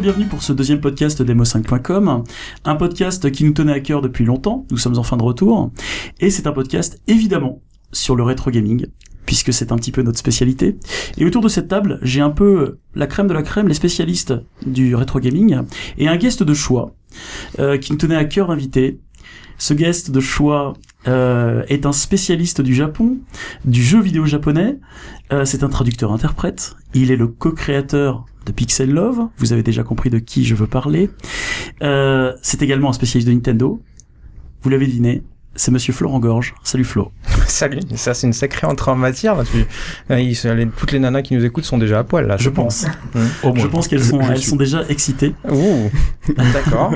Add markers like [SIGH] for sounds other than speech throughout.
Bienvenue pour ce deuxième podcast d'Emo5.com, un podcast qui nous tenait à cœur depuis longtemps, nous sommes en fin de retour, et c'est un podcast évidemment sur le rétro gaming, puisque c'est un petit peu notre spécialité. Et autour de cette table, j'ai un peu la crème de la crème, les spécialistes du rétro gaming, et un guest de choix, euh, qui nous tenait à cœur d'inviter. Ce guest de choix euh, est un spécialiste du Japon, du jeu vidéo japonais. Euh, c'est un traducteur-interprète. Il est le co-créateur de Pixel Love. Vous avez déjà compris de qui je veux parler. Euh, c'est également un spécialiste de Nintendo. Vous l'avez deviné, c'est Monsieur Florent Gorge. Salut Flo. [LAUGHS] Salut, ça c'est une sacrée entrée en matière parce que euh, ils- toutes les nanas qui nous écoutent sont déjà à poil là. Je pense. Mmh. Je pense qu'elles sont, elles sont déjà excitées. Ouh, [LAUGHS] d'accord.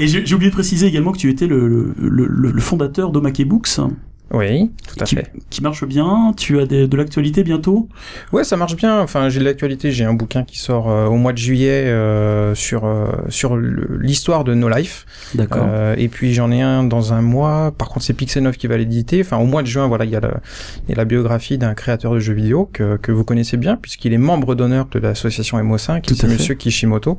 Et j'ai j'ai oublié de préciser également que tu étais le, le, le, le fondateur d'Omake Books, Oui, tout à qui, fait. qui marche bien. Tu as des- de l'actualité bientôt? Ouais, ça marche bien. Enfin, j'ai de l'actualité. J'ai un bouquin qui sort euh, au mois de juillet euh, sur euh, sur l'histoire de No Life. D'accord. Euh, et puis j'en ai un dans un mois. Par contre, c'est Pixel 9 qui va l'éditer. Enfin, au mois de juin, voilà, il y a la, il y a la biographie d'un créateur de jeux vidéo que, que vous connaissez bien, puisqu'il est membre d'honneur de l'association MO5, Tout c'est à fait. Monsieur Kishimoto.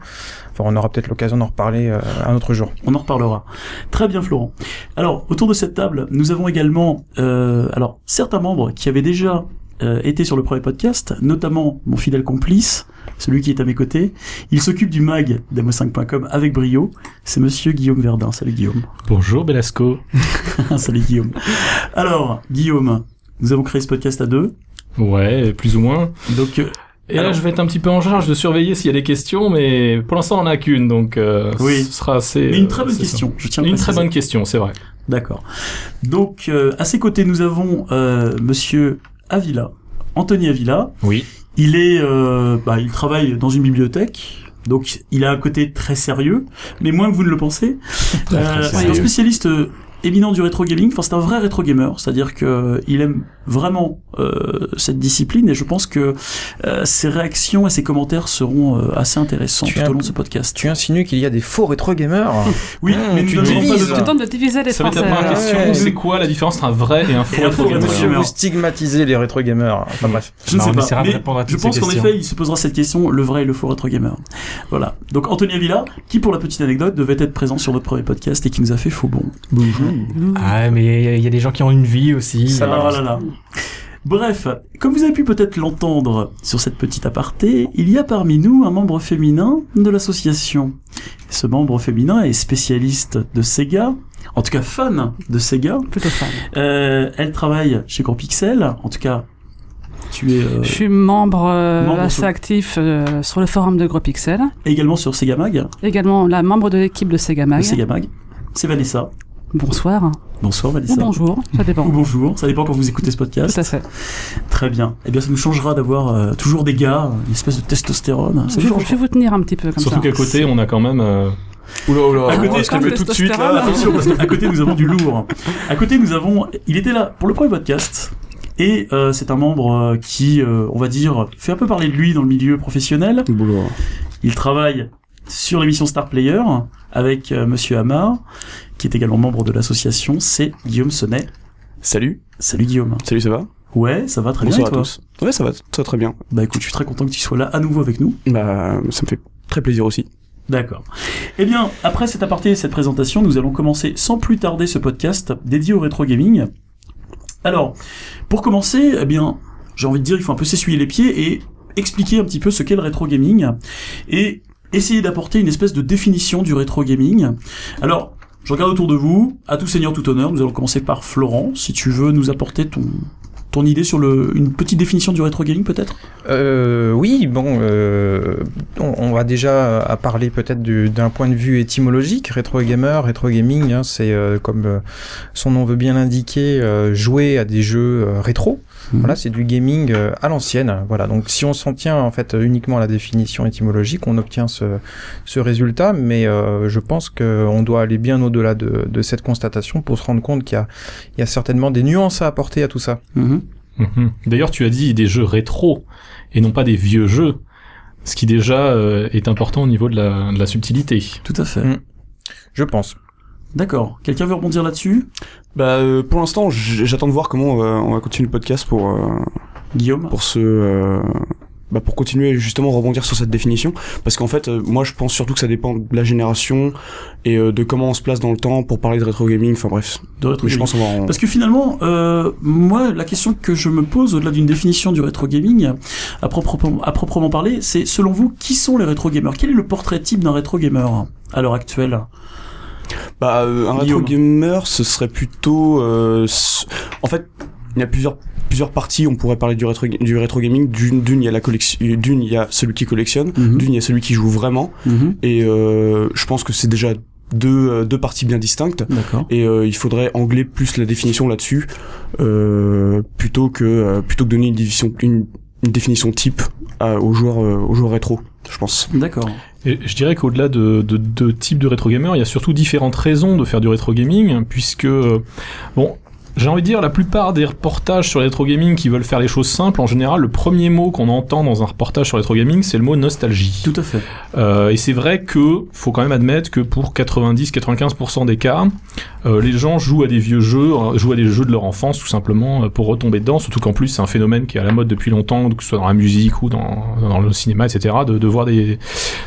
Enfin, on aura peut-être l'occasion d'en reparler euh, un autre jour. On en reparlera. Très bien, Florent. Alors, autour de cette table, nous avons également, euh, alors, certains membres qui avaient déjà euh, été sur le premier podcast, notamment mon fidèle complice, celui qui est à mes côtés. Il s'occupe du mag d'Emo5.com avec brio. C'est monsieur Guillaume Verdun. Salut Guillaume. Bonjour Belasco. [LAUGHS] Salut Guillaume. Alors, Guillaume, nous avons créé ce podcast à deux. Ouais, plus ou moins. Donc, euh, Et Alors- là, je vais être un petit peu en charge de surveiller s'il y a des questions, mais pour l'instant, on en a qu'une, donc euh, Oui. ce sera assez. mais une très bonne assez question. Je tiens à Une très bonne question, c'est vrai. D'accord. Donc, euh, à ses côtés, nous avons euh, Monsieur Avila, Anthony Avila. Oui. Il est, euh, bah, il travaille dans une bibliothèque. Donc, il a un côté très sérieux, mais moins que vous ne le pensez. [LAUGHS] Euh, c'est un spécialiste euh, éminent du rétro gaming. Enfin, c'est un vrai rétro gamer, c'est-à-dire que euh, il aime vraiment euh, cette discipline et je pense que euh, ses réactions et ses commentaires seront euh, assez intéressants Tu tout as- au long de ce podcast. Tu insinues qu'il y a des faux rétro gamers [LAUGHS] Oui, Mmh, mais nous tu n'avons pas de Tu tentes de diviser les Ça va être la Français. première Ah, question. ouais. C'est quoi la différence entre un vrai et un faux rétro gamer Monsieur, vous stigmatisez les rétro gamers. Enfin bref. Je ne sais pas, mais à je pense qu'en effet, il se posera cette question, le vrai et le faux rétro gamer. Voilà. Donc Anthony Avila, qui pour la petite anecdote devait être présent sur notre premier podcast et qui nous a fait faux bon. Bonjour. Ah, mais il y y, a des gens qui ont une vie aussi. Ça Ah va. là là. Bref, comme vous avez pu peut-être l'entendre sur cette petite aparté, il y a parmi nous un membre féminin de l'association. Ce membre féminin est spécialiste de Sega, en tout cas fan de Sega. Plutôt fan. Euh, elle travaille chez Gros Pixel, en tout cas, tu es euh, Je suis membre, euh, membre assez sur- actif euh, sur le forum de Gros Pixel. également sur Sega Mag, Également la membre de l'équipe de Sega de Mag. Sega Mag. C'est Vanessa. Bonsoir. Bonsoir Ou Vanessa. bonjour, ça [LAUGHS] dépend. Ou bonjour, ça dépend quand vous écoutez ce podcast. Tout à fait. Très bien. Eh bien, ça nous changera d'avoir euh, toujours des gars, une espèce de testostérone. Ça Je, vais vous tenir un petit peu comme Surtout ça. qu'à côté, on a quand même. euh, Oula, oula. À côté, je tout de suite là. Attention, parce qu'à côté nous avons du lourd. À côté nous avons, il était là pour le premier podcast. Et euh, c'est un membre euh, qui, euh, on va dire, fait un peu parler de lui dans le milieu professionnel. Il travaille sur l'émission Star Player avec euh, Monsieur Hamar, qui est également membre de l'association. C'est Guillaume Sonnet. Salut, Salut Guillaume. salut, ça va? Ouais, ça va très Bonsoir bien. et à tous. Ouais, ça va très très bien. Bah écoute, je suis très content que tu sois là à nouveau avec nous. Bah, ça me fait très plaisir aussi. D'accord. Eh bien, après cet aparté et cette présentation, nous allons commencer sans plus tarder ce podcast dédié au rétro gaming. Alors, pour commencer, eh bien, j'ai envie de dire, il faut un peu s'essuyer les pieds et expliquer un petit peu ce qu'est le rétro gaming et essayer d'apporter une espèce de définition du rétro gaming. Alors, je regarde autour de vous, à tout seigneur, tout honneur, nous allons commencer par Florent, si tu veux nous apporter ton, ton idée sur le, une petite définition du rétro gaming peut-être? Euh, oui, bon, euh, on, on va déjà à parler peut-être du- d'un point de vue étymologique. Rétro gamer, rétro gaming, hein, c'est euh, comme euh, son nom veut bien l'indiquer, euh, jouer à des jeux euh, rétro. Mhm. Voilà, c'est du gaming euh, à l'ancienne. Voilà, donc si on s'en tient en fait uniquement à la définition étymologique, on obtient ce, ce résultat. Mais euh, je pense qu'on doit aller bien au-delà de, de cette constatation pour se rendre compte qu'il y a, il y a certainement des nuances à apporter à tout ça. Mhm. mhm. D'ailleurs, tu as dit des jeux rétro et non pas des vieux jeux, ce qui déjà euh, est important au niveau de la, de la subtilité. Tout à fait. Mhm. Je pense. D'accord. Quelqu'un veut rebondir là-dessus? Bah, euh, pour l'instant, j'attends de voir comment on va, on va continuer le podcast pour, euh, Guillaume? pour euh, bah, pour continuer justement rebondir sur cette définition, parce qu'en fait, euh, moi je pense surtout que ça dépend de la génération et euh, de comment on se place dans le temps pour parler de rétro gaming. Enfin bref, De rétro je pense qu'on va en... Parce que finalement, euh, moi, la question que je me pose au-delà d'une définition du rétro gaming, à proprement, à proprement parler, c'est selon vous, qui sont les rétro gamers? Quel est le portrait type d'un rétro gamer à l'heure actuelle? Bah, euh, un rétro gamer, ce serait plutôt. euh, en fait, il y a plusieurs plusieurs parties. On pourrait parler du rétro du rétro gaming. D'une, d'une, il y a la collection. D'une, il y a celui qui collectionne. Mhm. D'une, il y a celui qui joue vraiment. Mhm. Et euh, je pense que c'est déjà deux euh, deux parties bien distinctes. Et euh, il faudrait angler plus la définition là-dessus, euh, plutôt que euh, plutôt que donner une définition une, une définition type à- aux joueurs euh, aux joueurs rétro. Je pense. D'accord. Et je dirais qu'au-delà de, de, de type de rétro gamer, il y a surtout différentes raisons de faire du rétro gaming, puisque euh, bon, j'ai envie de dire la plupart des reportages sur le rétro gaming qui veulent faire les choses simples, en général, le premier mot qu'on entend dans un reportage sur le rétro gaming, c'est le mot nostalgie. Tout à fait. Euh, et c'est vrai que faut quand même admettre que pour 90-95% des cas, euh, les gens jouent à des vieux jeux, euh, jouent à des jeux de leur enfance tout simplement euh, pour retomber dedans. Surtout qu'en plus c'est un phénomène qui est à la mode depuis longtemps, que ce soit dans la musique ou dans, dans le cinéma, etc. De, de voir des,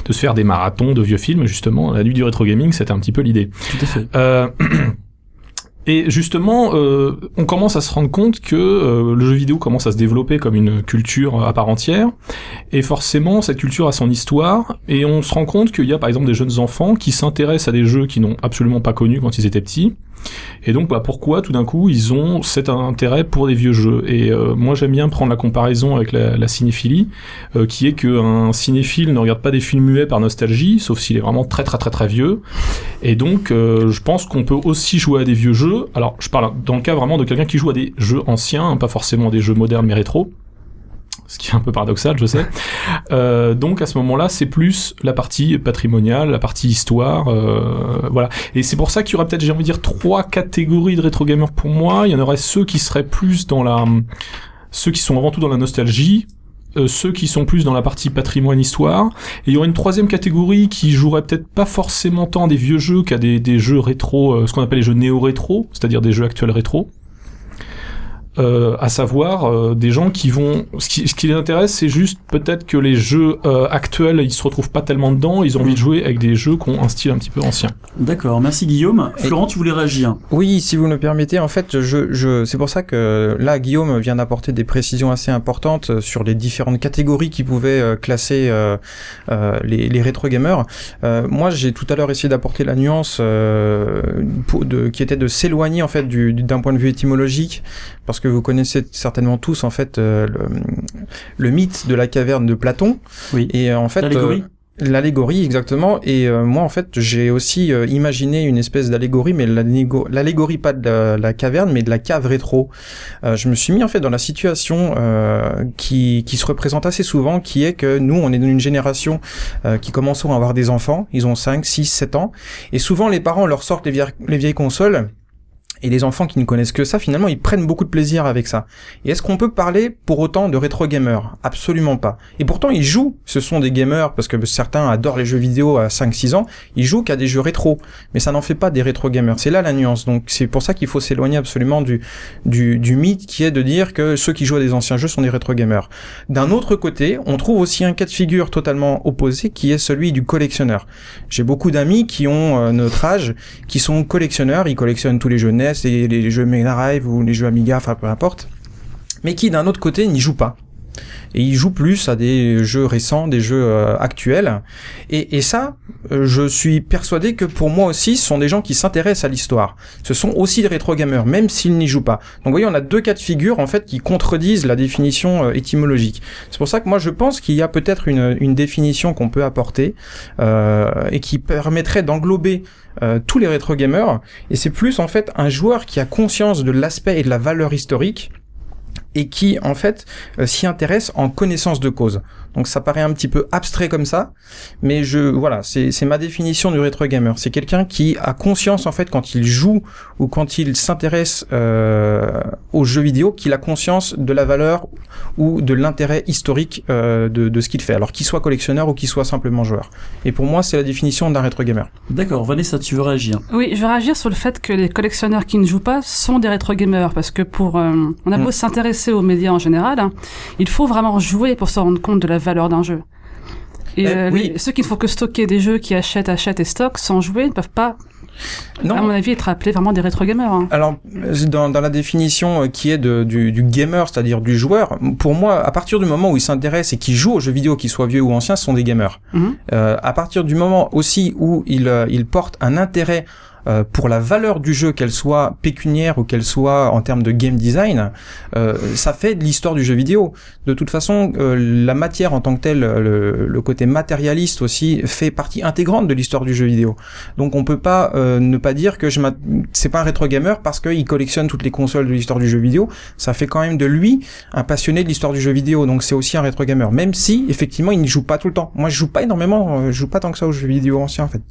de se faire des marathons de vieux films justement. La nuit du rétro gaming, c'était un petit peu l'idée. Tout à fait. Euh, [CLEARS THROAT] Et justement, euh, on commence à se rendre compte que euh, le jeu vidéo commence à se développer comme une culture à part entière, et forcément cette culture a son histoire, et on se rend compte qu'il y a par exemple des jeunes enfants qui s'intéressent à des jeux qu'ils n'ont absolument pas connus quand ils étaient petits, et donc bah, pourquoi tout d'un coup ils ont cet intérêt pour des vieux jeux? Et euh, moi j'aime bien prendre la comparaison avec la, la cinéphilie, euh, qui est qu'un cinéphile ne regarde pas des films muets par nostalgie, sauf s'il est vraiment très très très très vieux, et donc, euh, je pense qu'on peut aussi jouer à des vieux jeux. Alors, je parle dans le cas vraiment de quelqu'un qui joue à des jeux anciens, hein, pas forcément des jeux modernes mais rétro. Ce qui est un peu paradoxal, je sais. Euh, donc à ce moment-là, c'est plus la partie patrimoniale, la partie histoire, euh, voilà. Et c'est pour ça qu'il y aurait peut-être, j'ai envie de dire, trois catégories de rétro gamers pour moi. Il y en aurait ceux qui seraient plus dans la, ceux qui sont avant tout dans la nostalgie, euh, ceux qui sont plus dans la partie patrimoine histoire, et il y aurait une troisième catégorie qui jouerait peut-être pas forcément tant des vieux jeux qu'à des, des jeux rétro, euh, ce qu'on appelle les jeux néo-rétro, c'est-à-dire des jeux actuels rétro. Euh, à savoir euh, des gens qui vont ce qui, ce qui les intéresse c'est juste peut-être que les jeux euh, actuels ils se retrouvent pas tellement dedans ils ont envie de jouer avec des jeux qui ont un style un petit peu ancien D'accord, merci Guillaume. Et- Florent, tu voulais réagir Oui, si vous me permettez, en fait, je, je, c'est pour ça que là, Guillaume vient d'apporter des précisions assez importantes euh, sur les différentes catégories qui pouvaient euh, classer euh, euh, les, les rétro gamers. Euh, moi, j'ai tout à l'heure essayé d'apporter la nuance euh, pour, de, qui était de s'éloigner en fait du, du- d'un point de vue étymologique, parce que vous connaissez certainement tous en fait euh, le, le mythe de la caverne de Platon. Oui. Et euh, en fait, L'allégorie euh, L'allégorie, exactement. Et euh, moi, en fait, j'ai aussi euh, imaginé une espèce d'allégorie, mais l'allégo- l'allégorie pas de la, la caverne, mais de la cave rétro. Euh, je me suis mis en fait dans la situation qui, qui se représente assez souvent, qui est que nous, on est dans une génération qui commençons à avoir des enfants. Ils ont 5, 6, 7 ans. Et souvent, les parents leur sortent les vieilles, les vieilles consoles. Et les enfants qui ne connaissent que ça, finalement, ils prennent beaucoup de plaisir avec ça. Et est-ce qu'on peut parler pour autant de rétro gamers? Absolument pas. Et pourtant, ils jouent. Ce sont des gamers parce que certains adorent les jeux vidéo à 5-6 ans. Ils jouent qu'à des jeux rétro. Mais ça n'en fait pas des rétro gamers. C'est là la nuance. Donc c'est pour ça qu'il faut s'éloigner absolument du, du, du mythe qui est de dire que ceux qui jouent à des anciens jeux sont des rétro gamers. D'un autre côté, on trouve aussi un cas de figure totalement opposé qui est celui du collectionneur. J'ai beaucoup d'amis qui ont euh, notre âge, qui sont collectionneurs. Ils collectionnent tous les jeux Et les jeux Mega Drive ou les jeux Amiga, enfin peu importe. Mais qui d'un autre côté n'y jouent pas. Et ils jouent plus à des jeux récents, des jeux euh, actuels. Et, ça, euh, je suis persuadé que pour moi aussi, ce sont des gens qui s'intéressent à l'histoire. Ce sont aussi des rétro gamers, même s'ils n'y jouent pas. Donc vous voyez, on a deux cas de figure en fait qui contredisent la définition euh, étymologique. C'est pour ça que moi je pense qu'il y a peut-être une, définition qu'on peut apporter et qui permettrait d'englober euh, tous les rétro gamers. Et c'est plus en fait un joueur qui a conscience de l'aspect et de la valeur historique et qui en fait euh, s'y intéresse en connaissance de cause. Donc ça paraît un petit peu abstrait comme ça, mais je voilà, c'est c'est ma définition du rétro gamer. C'est quelqu'un qui a conscience en fait quand il joue ou quand il s'intéresse euh, aux jeux vidéo, qu'il a conscience de la valeur ou de l'intérêt historique euh, de, de ce qu'il fait, alors qu'il soit collectionneur ou qu'il soit simplement joueur. Et pour moi, c'est la définition d'un rétro gamer. D'accord, Vanessa, tu veux réagir? Oui, je vais réagir sur le fait que les collectionneurs qui ne jouent pas sont des rétro gamers parce que pour euh, on a Mm. beau s'intéresser s'intéresser aux médias en général, hein, il faut vraiment jouer pour se rendre compte de la valeur d'un jeu. Et Eh, euh, oui. les- ceux qui ne font que stocker des jeux qui achètent, achètent et stockent sans jouer ne peuvent pas, Non. à mon avis, être appelés vraiment des rétro gamers. hein. Alors, dans, dans la définition euh, qui est de, du, du gamer, c'est-à-dire du joueur, pour moi, à partir du moment où il s'intéresse et qu'il joue aux jeux vidéo, qu'ils soient vieux ou anciens, ce sont des gamers. Mhm. Euh, à partir du moment aussi où il, euh, il porte un intérêt euh, pour la valeur du jeu, qu'elle soit pécuniaire ou qu'elle soit en termes de game design, euh, ça fait de l'histoire du jeu vidéo. De toute façon, euh, la matière en tant que telle, le, le côté matérialiste aussi, fait partie intégrante de l'histoire du jeu vidéo. Donc on peut pas euh, ne pas dire que je c'est pas un rétro gamer parce qu'il collectionne toutes les consoles de l'histoire du jeu vidéo. Ça fait quand même de lui un passionné de l'histoire du jeu vidéo. Donc c'est aussi un rétro gamer, même si effectivement il n'y joue pas tout le temps. Moi je joue pas énormément, je joue pas tant que ça aux jeux vidéo anciens en fait.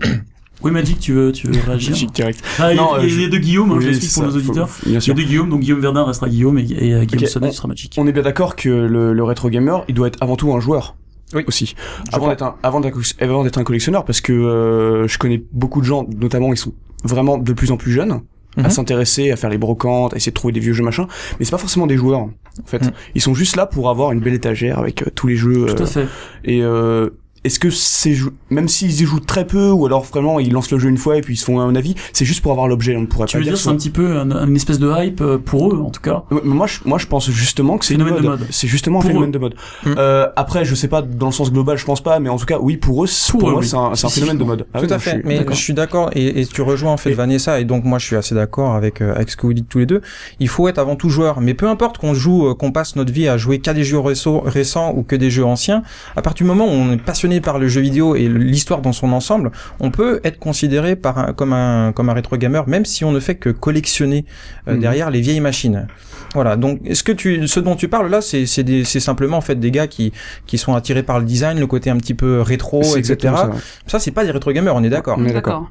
[COUGHS] Oui, Magic, tu veux, tu veux [LAUGHS] réagir Magic direct. Ah, il y a- Non, il y a, euh, deux Guillaume, hein, je Oui, l'explique pour nos auditeurs. faut- Bien Il y a sûr. deux Guillaume, donc Guillaume Verdun restera Guillaume et, et, euh, Guillaume Ok, Sonnet on- sera Magic. On est bien d'accord que le, le rétro gamer, il doit être avant tout un joueur. Oui. Aussi. Avant d'être un, avant d'être un- avant d'être un collectionneur, parce que euh, je connais beaucoup de gens, notamment ils sont vraiment de plus en plus jeunes, Mhm. à s'intéresser, à faire les brocantes, à essayer de trouver des vieux jeux machin. Mais c'est pas forcément des joueurs. En fait, Mhm. ils sont juste là pour avoir une belle étagère avec euh, tous les jeux. Tout euh, à fait. et euh, est-ce que c'est même s'ils y jouent très peu ou alors vraiment ils lancent le jeu une fois et puis ils se font un avis, c'est juste pour avoir l'objet. On pourrait Tu pas veux dire, c'est un petit peu un- une espèce de hype euh, pour eux, en tout cas. Moi, je, moi, je pense justement que c'est une Phénomène de mode. mode. C'est justement un phénomène eux. de mode. Mm. Euh, après, je sais pas dans le sens global, je pense pas, mais en tout cas, oui, pour eux, c'est- Pour pour, eux, moi, oui. c'est un, phénomène de mode. Ah Tout oui, à je fait, mais je suis d'accord et, et tu rejoins en fait Et- Vanessa et donc moi je suis assez d'accord avec euh, avec ce que vous dites tous les deux. Il faut être avant tout joueur, mais peu importe qu'on joue, euh, qu'on passe notre vie à jouer qu'à des jeux récents, récents ou que des jeux anciens, à partir du moment où on est passionné par le jeu vidéo et l'histoire dans son ensemble, on peut être considéré par un, comme un comme un rétro gamer, même si on ne fait que collectionner euh, Mhm. derrière les vieilles machines. Voilà. Donc, est-ce que tu, ce dont tu parles là, c'est c'est simplement en fait des gars qui qui sont attirés par le design, le côté un petit peu rétro, etc. ça, ouais. Ça, c'est pas des rétro gamers, on est d'accord. On est d'accord.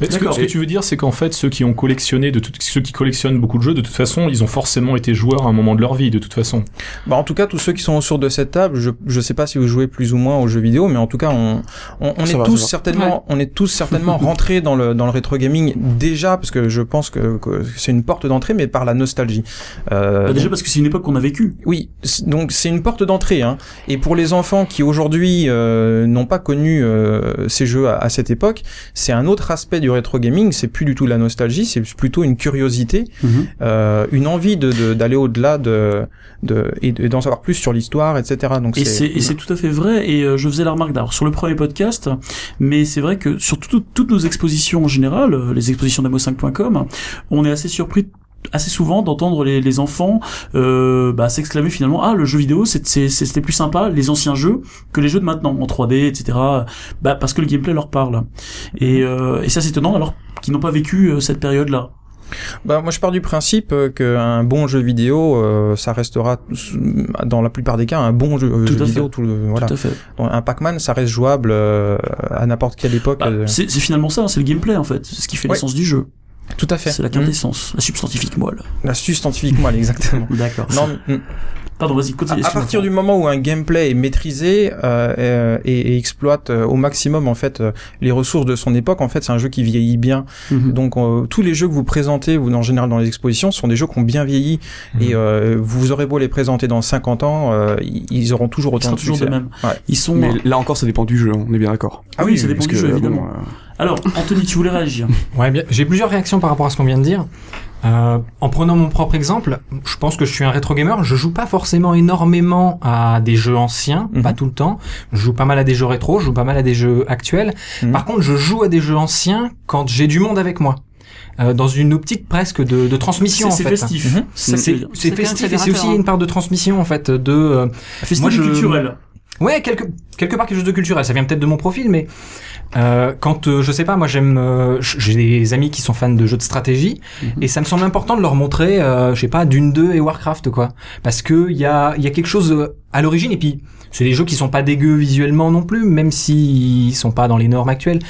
Mais ce, que, ce que tu veux dire, c'est qu'en fait, ceux qui ont collectionné, de tout- ceux qui collectionnent beaucoup de jeux, de toute façon, ils ont forcément été joueurs à un moment de leur vie, de toute façon. Bah, en tout cas, tous ceux qui sont autour de cette table, je je sais pas si vous jouez plus ou moins aux jeux vidéo, mais en tout cas, on on, on est va, tous certainement on est tous certainement [LAUGHS] rentrés dans le dans le rétro gaming déjà parce que je pense que, que c'est une porte d'entrée, mais par la nostalgie. Euh, Bah, déjà donc- parce que c'est une époque qu'on a vécue. Oui, donc c'est une porte d'entrée. Hein. Et pour les enfants qui aujourd'hui euh, n'ont pas connu euh, ces jeux à, à cette époque, c'est un autre aspect du rétro gaming. C'est plus du tout la nostalgie, c'est plutôt une curiosité, euh, une envie de de- d'aller au-delà de, de et de- et d'en savoir plus sur l'histoire, etc. Donc Et c'est et c'est tout à fait vrai. Et euh, je faisais la remarque sur le premier podcast, mais c'est vrai que sur tout- toutes nos expositions en général, euh, les expositions d'amo5.com, on est assez surpris assez souvent d'entendre les, enfants euh, bah, s'exclamer finalement ah le jeu vidéo c'était plus sympa les anciens jeux que les jeux de maintenant en 3D etc bah parce que le gameplay leur parle. Et, euh, et ça c'est étonnant alors qu'ils n'ont pas vécu euh, cette période là Bah, moi, je pars du principe euh, qu'un bon jeu vidéo, euh, ça restera s- dans la plupart des cas un bon jeu, euh, Tout jeu à vidéo. Tout le, voilà. tout à fait un Pac-Man, ça reste jouable euh, à n'importe quelle époque. Bah, c'est finalement ça c'est le gameplay en fait c'est ce qui fait Ouais. l'essence du jeu Tout à fait. c'est la Mm. quintessence la substantifique moelle La substantifique moelle, [LAUGHS] exactement. d'accord Non, mm. Pardon vas-y à, continue à partir du moment où un gameplay est maîtrisé euh, euh, et, et exploite euh, au maximum en fait euh, les ressources de son époque, en fait, c'est un jeu qui vieillit bien. Mhm. Donc euh, tous les jeux que vous présentez, vous en général dans les expositions, sont des jeux qui ont bien vieilli Mhm. et euh, vous aurez beau les présenter dans 50 ans, euh, ils ils auront toujours Ils autant seront de toujours succès. même. Ouais. Ils sont. Mais là encore, ça dépend du jeu, on est bien d'accord. ah oui, ça dépend du que, jeu bon, évidemment. euh, Alors, Anthony, tu voulais réagir? Ouais, bien. J'ai plusieurs réactions par rapport à ce qu'on vient de dire. Euh, en prenant mon propre exemple, je pense que je suis un rétro gamer. Je joue pas forcément énormément à des jeux anciens, Mhm. pas tout le temps. Je joue pas mal à des jeux rétro, je joue pas mal à des jeux actuels. Mhm. Par contre, je joue à des jeux anciens quand j'ai du monde avec moi. Euh, dans une optique presque de, de transmission C'est en c'est fait. festif. Mhm. C'est que C'est festif et c'est aussi hein. une part de transmission en fait de euh, Festif moi, je- culturel. Ouais, quelque, quelque part quelque chose de culturel. Ça vient peut-être de mon profil, mais euh, quand euh, je sais pas, moi j'aime, euh, j'ai des amis qui sont fans de jeux de stratégie, Mhm. et ça me semble important de leur montrer, euh, je sais pas, Dune 2 et Warcraft quoi, parce que il y a, il y a quelque chose euh, à l'origine, et puis c'est des jeux qui sont pas dégueux visuellement non plus, même s'ils sont pas dans les normes actuelles.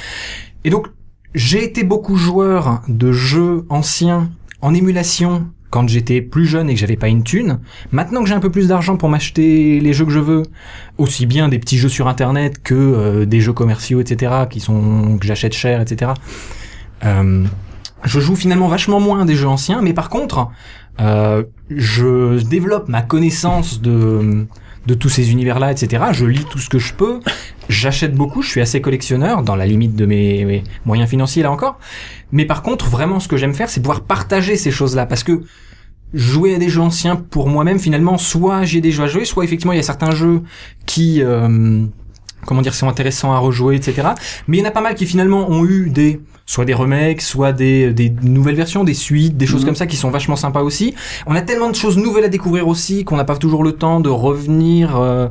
Et donc j'ai été beaucoup joueur de jeux anciens en émulation quand j'étais plus jeune et que j'avais pas une thune. Maintenant que j'ai un peu plus d'argent pour m'acheter les jeux que je veux, aussi bien des petits jeux sur internet que euh, des jeux commerciaux, etc., qui sont que j'achète cher, etc. Euh, je joue finalement vachement moins des jeux anciens, mais par contre, Euh, je développe ma connaissance de de tous ces univers-là, etc. Je lis tout ce que je peux. J'achète beaucoup. Je suis assez collectionneur dans la limite de mes, moyens financiers là encore. Mais par contre, vraiment, ce que j'aime faire, c'est pouvoir partager ces choses-là parce que jouer à des jeux anciens pour moi-même finalement soit j'ai des jeux à jouer soit effectivement il y a certains jeux qui euh, comment dire sont intéressants à rejouer etc mais il y en a pas mal qui finalement ont eu des soit des remakes soit des, des nouvelles versions des suites des choses Mhm. comme ça qui sont vachement sympas aussi. On a tellement de choses nouvelles à découvrir aussi qu'on n'a pas toujours le temps de revenir euh,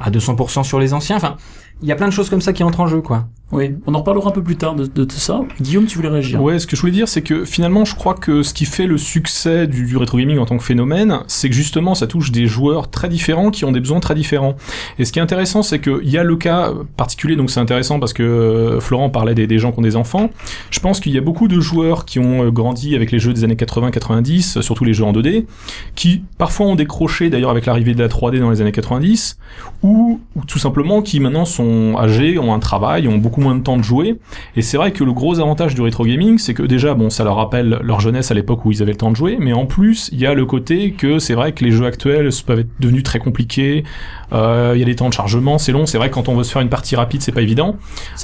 à 200% sur les anciens. Enfin il y a plein de choses comme ça qui entrent en jeu quoi Oui, on en reparlera un peu plus tard de, de, de ça. Guillaume, tu voulais réagir Ouais, ce que je voulais dire, c'est que finalement, je crois que ce qui fait le succès du, du rétro gaming en tant que phénomène, c'est que justement, ça touche des joueurs très différents qui ont des besoins très différents. Et ce qui est intéressant, c'est qu'il y a le cas particulier, donc c'est intéressant parce que euh, Florent parlait des, des gens qui ont des enfants. Je pense qu'il y a beaucoup de joueurs qui ont euh, grandi avec les jeux des années 80-90, surtout les jeux en 2D, qui parfois ont décroché d'ailleurs avec l'arrivée de la 3D dans les années 90, ou, ou tout simplement qui maintenant sont âgés, ont un travail, ont beaucoup moins de temps de jouer. Et c'est vrai que le gros avantage du rétro gaming, c'est que déjà, bon, ça leur rappelle leur jeunesse à l'époque où ils avaient le temps de jouer, mais en plus, il y a le côté que c'est vrai que les jeux actuels peuvent être devenus très compliqués. euh, Il y a des temps de chargement, c'est long. C'est vrai que quand on veut se faire une partie rapide, c'est pas évident.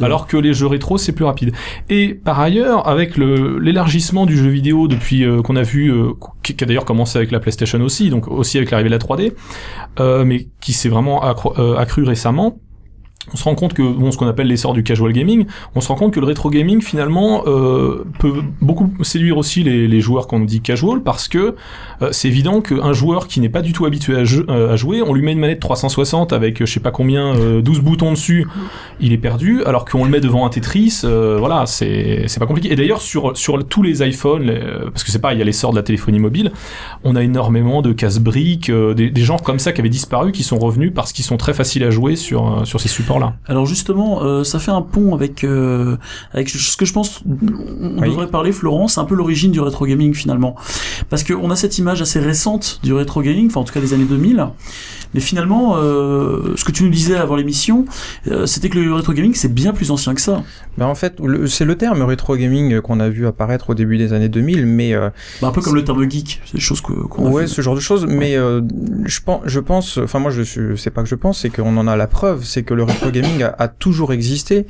Alors que les jeux rétro, c'est plus rapide. Et par ailleurs, avec l'élargissement du jeu vidéo depuis euh, qu'on a vu, euh, qui, qui a d'ailleurs commencé avec la PlayStation aussi, donc aussi avec l'arrivée de la 3D, euh, mais qui s'est vraiment accru récemment. On se rend compte que bon, ce qu'on appelle l'essor du casual gaming, on se rend compte que le rétro gaming finalement euh, peut beaucoup séduire aussi les, joueurs qu'on dit casual parce que euh, c'est évident qu'un joueur qui n'est pas du tout habitué à, euh, jouer, on lui met une manette 360 avec je sais pas combien euh, 12 boutons dessus, il est perdu, alors qu'on le met devant un Tetris, voilà, c'est pas compliqué. Et d'ailleurs sur sur tous les iPhones, parce que c'est pas, il y a l'essor de la téléphonie mobile, on a énormément de casse-briques, euh, des, des gens comme ça qui avaient disparu, qui sont revenus parce qu'ils sont très faciles à jouer sur sur ces Alors justement, euh, ça fait un pont avec euh, avec ce que je pense on Oui. devrait parler, Florent, c'est un peu l'origine du rétro gaming finalement, parce qu'on a cette image assez récente du rétro gaming, enfin en tout cas des années 2000, mais finalement, euh, ce que tu nous disais avant l'émission, euh, c'était que le rétro gaming c'est bien plus ancien que ça. Ben en fait, c'est le terme rétro gaming qu'on a vu apparaître au début des années 2000, mais euh, Bah, un peu comme le terme geek, c'est des choses que qu'on ouais, ce genre de choses. Mais euh, je pense, je pense, enfin moi je suis, c'est pas que je pense, c'est qu'on en a la preuve, c'est que le rétro gaming a, a toujours existé.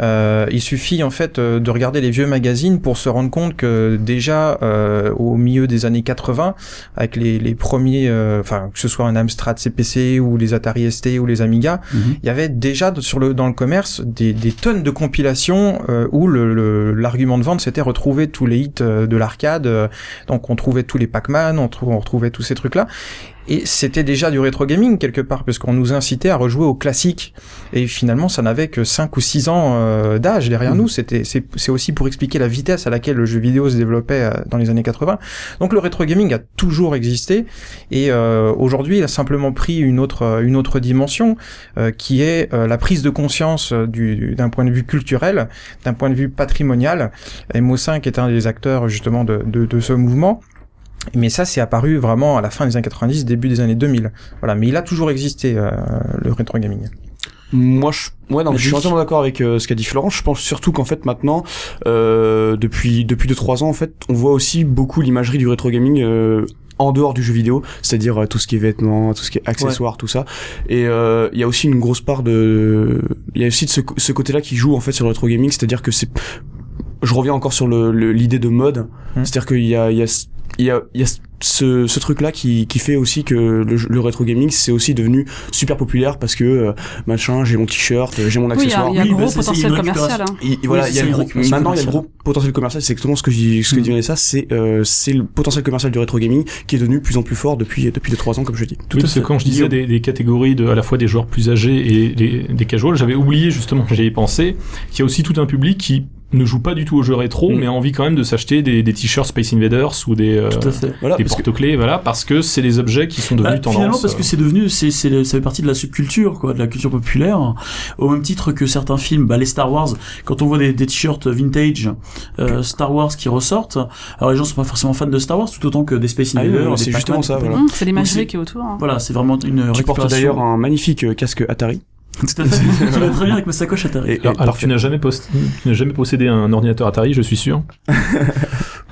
Euh, il suffit en fait euh, de regarder les vieux magazines pour se rendre compte que déjà euh, au milieu des années 80, avec les, les premiers, enfin que ce soit un Amstrad CPC ou les Atari ST ou les Amiga, Mhm. il y avait déjà de- sur le dans le commerce des, des tonnes de compilations où le- le- l'argument de vente c'était retrouver tous les hits de l'arcade donc on trouvait tous les Pac-Man on, on retrouvait tous ces trucs là et c'était déjà du rétro gaming quelque part parce qu'on nous incitait à rejouer aux classiques et finalement ça n'avait que 5 ou 6 ans euh, d'âge derrière Mhm. nous c'était c'est c'est aussi pour expliquer la vitesse à laquelle le jeu vidéo se développait euh, dans les années 80 donc le rétro gaming a toujours existé et euh, aujourd'hui il a simplement pris une autre une autre dimension euh, qui est euh, la prise de conscience du- d'un point de vue culturel, d'un point de vue patrimonial. MO5 est un des acteurs justement de, de, de ce mouvement. Mais ça, c'est apparu vraiment à la fin des années 90, début des années 2000. Voilà, mais il a toujours existé euh, le rétro gaming. Moi, je, ouais, non, Mais je suis entièrement d'accord avec euh, ce qu'a dit Florent. Je pense surtout qu'en fait maintenant, euh, depuis depuis deux trois ans, en fait, on voit aussi beaucoup l'imagerie du rétro gaming. euh, en dehors du jeu vidéo, c'est-à-dire euh, tout ce qui est vêtements, tout ce qui est accessoires, tout ça. Et euh, il y a aussi une grosse part de, il y a aussi de ce, ce côté-là qui joue en fait sur le rétro gaming, c'est-à-dire que c'est, je reviens encore sur le le- l'idée de mode, Hmm. c'est-à-dire qu'il y a il y a ce- il y a, il y a ce, ce truc là qui, qui fait aussi que le, le rétro gaming c'est aussi devenu super populaire parce que euh, machin j'ai mon t-shirt j'ai mon Oui, il y a, accessoire il y a Oui, gros potentiel commercial. hein. voilà, il y a maintenant il y a le gros potentiel commercial, c'est exactement ce que je dis, ce que Mm. dit Vanessa, c'est euh, c'est le potentiel commercial du rétro gaming qui est devenu de plus en plus fort depuis depuis 2-3 ans comme je dis. Tout oui, à parce que quand je disais des, des catégories de, à la fois des joueurs plus âgés et des, des casuals, j'avais oublié justement, j'y ai pensé, qu'il y a aussi tout un public qui ne joue pas du tout aux jeux rétro, Mm. mais a envie quand même de s'acheter des, des t-shirts Space Invaders ou des, euh, Tout à fait. Voilà, des parce que- porte-clés, voilà, parce que c'est des objets qui sont devenus Bah, tendance. finalement parce que euh, c'est devenu c'est c'est ça fait partie de la subculture quoi de la culture populaire au même titre que certains films bah les Star Wars quand on voit des, des t-shirts vintage euh, Star Wars qui ressortent alors les gens sont pas forcément fans de Star Wars tout autant que des Space Ah oui, Invaders c'est justement ça, voilà. Hum, c'est l'imagerie qui est autour. hein. voilà c'est vraiment une tu portes d'ailleurs un magnifique euh, casque Atari. [LAUGHS] tout à fait [LAUGHS] ça va très bien avec ma sacoche Atari Et, et alors, tu n'as jamais, post- tu n'as jamais possédé un ordinateur Atari, je suis sûr. [LAUGHS]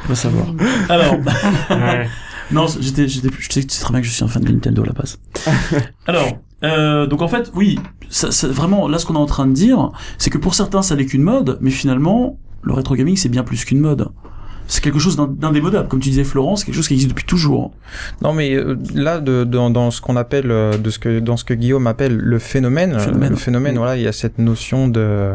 on va savoir alors [LAUGHS] Non, j'étais, j'étais, je sais que tu sais très bien que je suis un fan de Nintendo à la base. [LAUGHS] Alors, euh, donc en fait, oui, ça, ça- vraiment, là, ce qu'on est en train de dire, c'est que pour certains, ça n'est qu'une mode, mais finalement, le rétro gaming, c'est bien plus qu'une mode. C'est quelque chose d'in- d'indémodable, comme tu disais, Florence, c'est quelque chose qui existe depuis toujours. Non, mais euh, là, de, dans, dans ce qu'on appelle, euh, de ce que, dans ce que Guillaume appelle le phénomène, Phénomène. euh, le phénomène, voilà, il y a cette notion de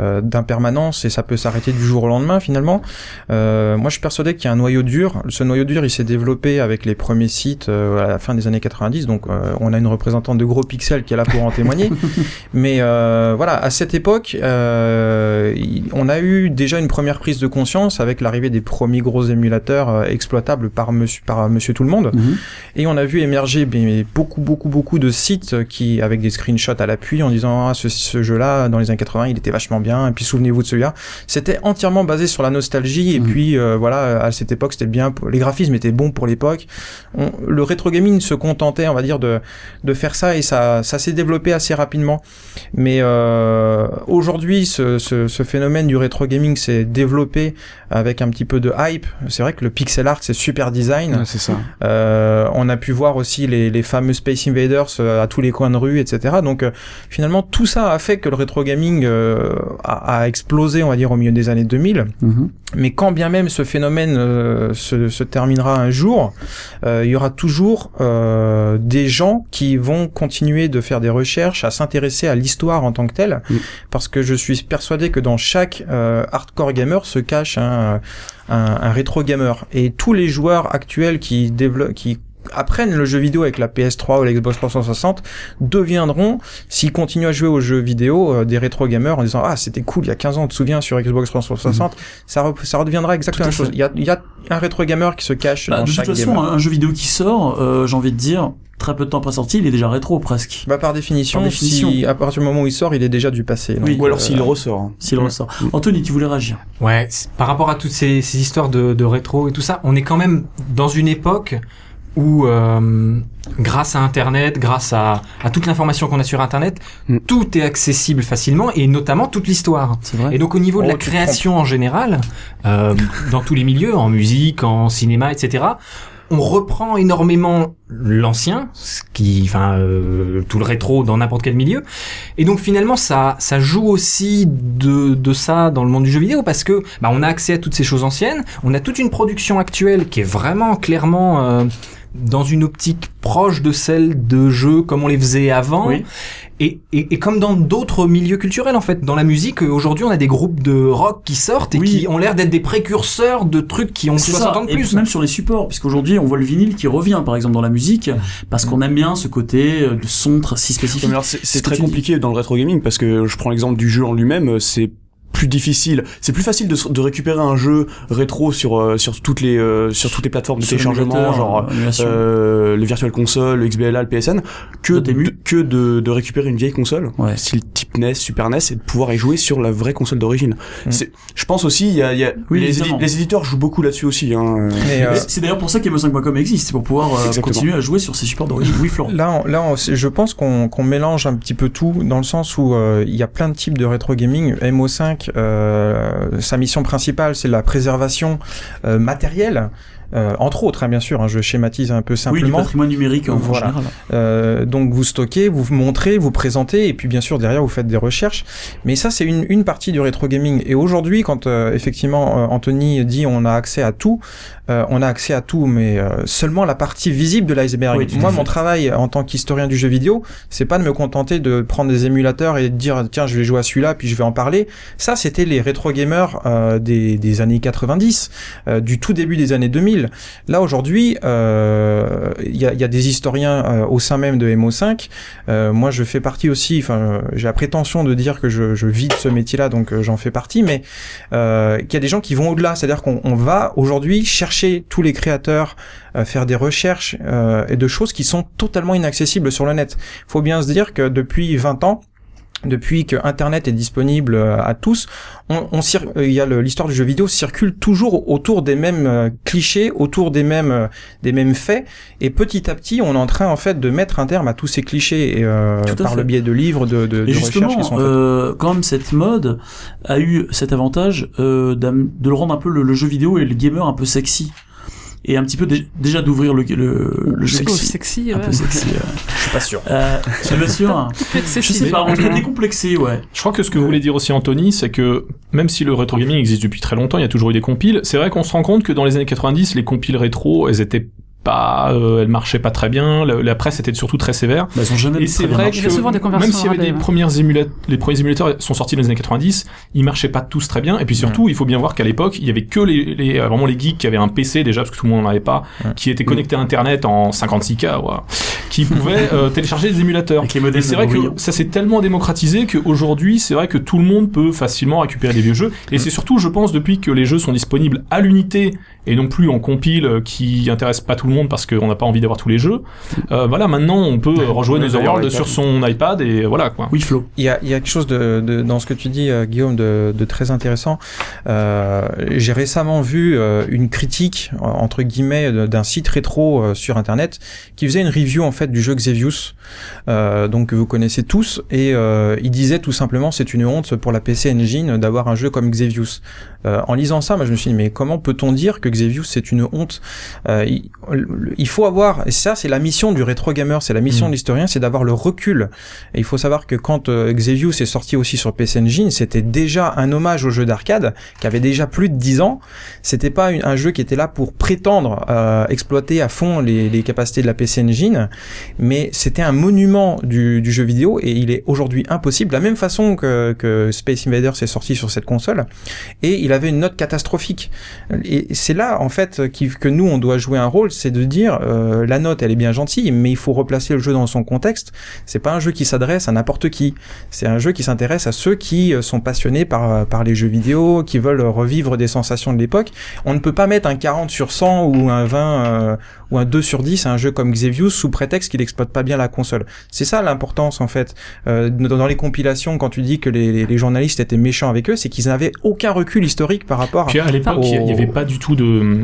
euh, d'impermanence et ça peut s'arrêter du jour au lendemain finalement. Euh, moi, je suis persuadé qu'il y a un noyau dur. Ce noyau dur, il s'est développé avec les premiers sites euh, à la fin des années 90. Donc, on a une représentante de Gros Pixel qui est là pour en témoigner. [LAUGHS] Mais voilà, à cette époque, on a eu déjà une première prise de conscience avec l'arrivée des premiers gros émulateurs euh, exploitables par monsieur, par monsieur tout le monde. Et on a vu émerger beaucoup, beaucoup, beaucoup de sites qui, avec des screenshots à l'appui, en disant ah, ce, ce jeu-là, dans les années 80, il était vachement bien. Et puis souvenez-vous de celui-là. C'était entièrement basé sur la nostalgie. Et Mhm. puis euh, voilà, à cette époque, c'était bien. Les graphismes étaient bons pour l'époque. Le rétro gaming se contentait, on va dire, de de faire ça et ça, ça s'est développé assez rapidement. Mais euh, aujourd'hui, ce, ce, ce phénomène du rétro gaming s'est développé avec un petit peu de hype. C'est vrai que le pixel art, c'est super design. Ouais, c'est ça. Euh, on a pu voir aussi les, les fameux Space Invaders euh, à tous les coins de rue, etc. Donc euh, finalement, tout ça a fait que le rétro gaming euh, a, a explosé, on va dire, au milieu des années 2000. Mhm. Mais quand bien même ce phénomène euh, se, se terminera un jour, euh, il y aura toujours euh, des gens qui vont continuer de faire des recherches, à s'intéresser à l'histoire en tant que telle, Mm. parce que je suis persuadé que dans chaque euh, hardcore gamer se cache un, un, rétro gamer. Et tous les joueurs actuels qui développent, qui apprennent le jeu vidéo avec la PS3 ou la Xbox 360 deviendront, s'ils continuent à jouer aux jeux vidéo, euh, des rétro gamers en disant ah c'était cool il y a 15 ans, tu te souviens sur Xbox 360, ça, re- ça redeviendra exactement la même chose. Il y a, il y a un rétro gamer qui se cache Bah, dans de toute façon, gamer. un, jeu vidéo qui sort, euh, j'ai envie de dire, très peu de temps après sortie, il est déjà rétro presque. Bah, par définition, Par définition. si à partir du moment où il sort, il est déjà du passé. Oui. Donc, Ou alors euh, s'il ressort. hein. S'il ressort. Anthony, tu voulais réagir? Ouais, par rapport à toutes ces, ces histoires de, de rétro et tout ça, on est quand même dans une époque où, euh, grâce à Internet, grâce à, à toute l'information qu'on a sur Internet, Mm. tout est accessible facilement et notamment toute l'histoire. Et donc au niveau de Oh, la création en général, euh, dans tous les milieux, en musique, en cinéma, etc., on reprend énormément l'ancien, ce qui, enfin, euh, tout le rétro dans n'importe quel milieu. Et donc finalement, ça, ça joue aussi de, de ça dans le monde du jeu vidéo parce que, bah, on a accès à toutes ces choses anciennes, on a toute une production actuelle qui est vraiment clairement euh, dans une optique proche de celle de jeux comme on les faisait avant. Oui. Et, et, et comme dans d'autres milieux culturels, en fait, dans la musique, euh, aujourd'hui, on a des groupes de rock qui sortent et Oui. qui ont l'air d'être des précurseurs de trucs qui ont C'est 60 ça. ans de Et plus. même sur les supports, puisqu'aujourd'hui on voit le vinyle qui revient, par exemple dans la musique, parce qu'on aime bien ce côté euh, de son si spécifique. C'est très compliqué dans le rétro gaming parce que je prends l'exemple du jeu en lui-même, euh, c'est plus difficile. C'est plus facile de, de récupérer un jeu rétro sur euh, sur toutes les euh, sur toutes les plateformes de téléchargement, genre euh, euh, le Virtual Console, le XBLA, le PSN, que de, que de, de récupérer une vieille console, Ouais. style type NES, Super NES, et de pouvoir y jouer sur la vraie console d'origine. Mm. C'est- Je pense aussi, il y a, il y a Oui, les, édi- les éditeurs jouent beaucoup là-dessus aussi. Hein. Euh, C'est d'ailleurs pour ça qu'Emo5.com existe, c'est pour pouvoir euh, continuer à jouer sur ces supports d'origine. Oui, Florent. Là, on- là, on- je pense qu'on qu'on mélange un petit peu tout dans le sens où euh, il y a plein de types de rétro gaming. MO5, euh, sa mission principale, c'est la préservation euh, matérielle. Euh, entre autres, hein, bien sûr, hein, je schématise un peu Oui, du simplement. patrimoine numérique en, Voilà. général. Euh, donc vous stockez, vous montrez, vous présentez, et puis bien sûr derrière vous faites des recherches. Mais ça c'est une, une partie du rétro gaming. Et aujourd'hui, quand euh, effectivement euh, Anthony dit on a accès à tout, euh, on a accès à tout, mais euh, seulement la partie visible de l'iceberg. Oui, Moi, mon travail en tant qu'historien du jeu vidéo, c'est pas de me contenter de prendre des émulateurs et de dire tiens je vais jouer à celui-là puis je vais en parler. Ça c'était les rétro gamers euh, des, des années 90, euh, du tout début des années 2000. Là aujourd'hui, euh, il y, a, des historiens euh, au sein même de MO5. Euh, moi, je fais partie aussi. Enfin, j'ai la prétention de dire que je, je vis de ce métier-là, donc j'en fais partie. Mais qu'il y a des gens qui vont au-delà, c'est-à-dire qu'on on va aujourd'hui chercher tous les créateurs, faire des recherches et de choses qui sont totalement inaccessibles sur le net. Il faut bien se dire que depuis 20 ans. Depuis que Internet est disponible euh, à tous, on, on euh, il y a l'histoire du jeu vidéo circule toujours autour des mêmes euh, clichés, autour des mêmes des mêmes faits, et petit à petit, on est en train en fait de mettre un terme à tous ces clichés et, euh, par fait. le biais de livres, de, de, Et de justement, recherches qui sont faites. euh, quand même, cette mode a eu cet avantage euh, de le rendre un peu le, le jeu vidéo et le gamer un peu sexy. Et un petit peu dé- déjà d'ouvrir le, le, le jeu sexy. sexy, Un ouais. peu sexy. euh. [LAUGHS] Je suis pas sûr. Euh, tu es pas sûr Je sais pas, tout cas décomplexé, ouais. Je crois que ce que voulait dire aussi Anthony, c'est que même si le rétro gaming existe depuis très longtemps, il y a toujours eu des compiles. C'est vrai qu'on se rend compte que dans les années 90, les compiles rétro, elles étaient pas, euh, elles marchaient pas très bien. La, la presse était surtout très sévère. Bah, ont jamais Et c'est vrai que même s'il y avait des ouais. premières émulateurs, les premiers émulateurs sont sortis dans les années 90, ils marchaient pas tous très bien. Et puis surtout, il faut bien voir qu'à l'époque, il y avait que les, les euh, vraiment les geeks qui avaient un PC déjà parce que tout le monde n'en avait pas, Ouais. qui étaient connectés à Internet en 56K, ouais, qui pouvaient [LAUGHS] euh, télécharger des émulateurs. Avec les Et modèles c'est vrai que ça s'est tellement démocratisé qu'aujourd'hui, c'est vrai que tout le monde peut facilement récupérer des vieux jeux. Et c'est surtout, je pense, depuis que les jeux sont disponibles à l'unité et non plus en compile euh, qui intéresse pas tout le monde parce qu'on n'a pas envie d'avoir tous les jeux. Euh, voilà, maintenant on peut euh, rejouer d'ailleurs, World sur son iPad et voilà quoi. Oui, Flo. Il y a, il y a quelque chose de, de- dans ce que tu dis, euh, Guillaume, de, de très intéressant. Euh, J'ai récemment vu euh, une critique, entre guillemets, d'un site rétro euh, sur Internet qui faisait une review en fait du jeu Xevious, euh, donc que vous connaissez tous, et euh, il disait tout simplement c'est une honte pour la PC Engine d'avoir un jeu comme Xevious. Euh, en lisant ça, moi je me suis dit mais comment peut-on dire que Xevious c'est une honte Euh, il, faut avoir, et ça c'est la mission du rétro gamer, c'est la mission Mm. de l'historien, c'est d'avoir le recul et il faut savoir que quand euh, Xevious est sorti aussi sur PC Engine, c'était déjà un hommage au jeu d'arcade qui avait déjà plus de 10 ans. C'était pas un jeu qui était là pour prétendre euh, exploiter à fond les, les capacités de la PC Engine, mais c'était un monument du, du jeu vidéo et il est aujourd'hui impossible. De la même façon que, que Space Invaders est sorti sur cette console et il avait une note catastrophique. Et c'est là en fait qui- que nous on doit jouer un rôle, c'est de dire euh, la note elle est bien gentille, mais il faut replacer le jeu dans son contexte. C'est pas un jeu qui s'adresse à n'importe qui. C'est un jeu qui s'intéresse à ceux qui euh, sont passionnés par, euh, par les jeux vidéo, qui veulent revivre des sensations de l'époque. On ne peut pas mettre un 40 sur 100 ou un 20 euh, ou un 2 sur 10 à un jeu comme Xevious sous prétexte qu'il exploite pas bien la console. C'est ça l'importance en fait. Euh, dans les compilations, quand tu dis que les, les- les journalistes étaient méchants avec eux, c'est qu'ils n'avaient aucun recul historique par rapport à... Puis à l'époque, il n'y avait pas du tout de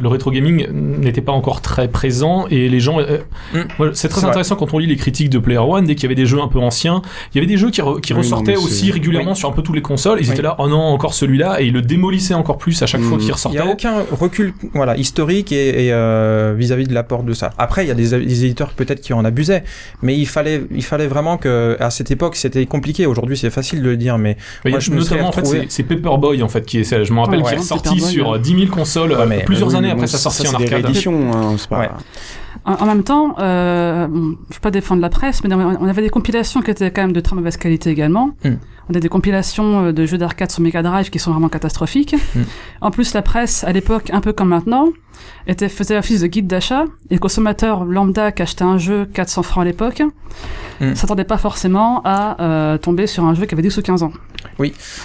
le rétro gaming n'était pas encore très présent et les gens. euh, Mm. c'est très intéressant quand on lit les critiques de Player One dès qu'il y avait des jeux un peu anciens. Il y avait des jeux qui, re- qui Oui, ressortaient aussi régulièrement Oui. sur un peu toutes les consoles. Ils Oui. étaient là, oh non, encore celui-là, et ils le démolissaient encore plus à chaque fois Mm. qu'il Il ressortait. n'y a aucun recul voilà, historique et, et, euh, vis-à-vis de l'apport de ça. Après, il y a des, des éditeurs peut-être qui en abusaient, mais il fallait, il fallait vraiment que à cette époque c'était compliqué. Aujourd'hui, c'est facile de le dire, mais Mais Moi, je me notamment, en fait, c'est c'est Paperboy en fait qui est celle, je me rappelle, Ouais, qui est Paperboy, sur ouais. euh, 10 000 consoles Ouais, euh, mais- plusieurs Oui, années après sa sortie c'est en des arcade. rééditions, hein, c'est pas... En, en même temps, euh, bon, je veux pas défendre la presse, mais on avait des compilations qui étaient quand même de très mauvaise qualité également. Mm. On a des compilations euh, de jeux d'arcade sur Mega Drive qui sont vraiment catastrophiques. Mm. En plus, la presse, à l'époque, un peu comme maintenant, était, faisait office de guide d'achat. Et le consommateur lambda qui achetait un jeu 400 francs à l'époque, Mm. s'attendait pas forcément à euh, tomber sur un jeu qui avait 10 ou 15 ans.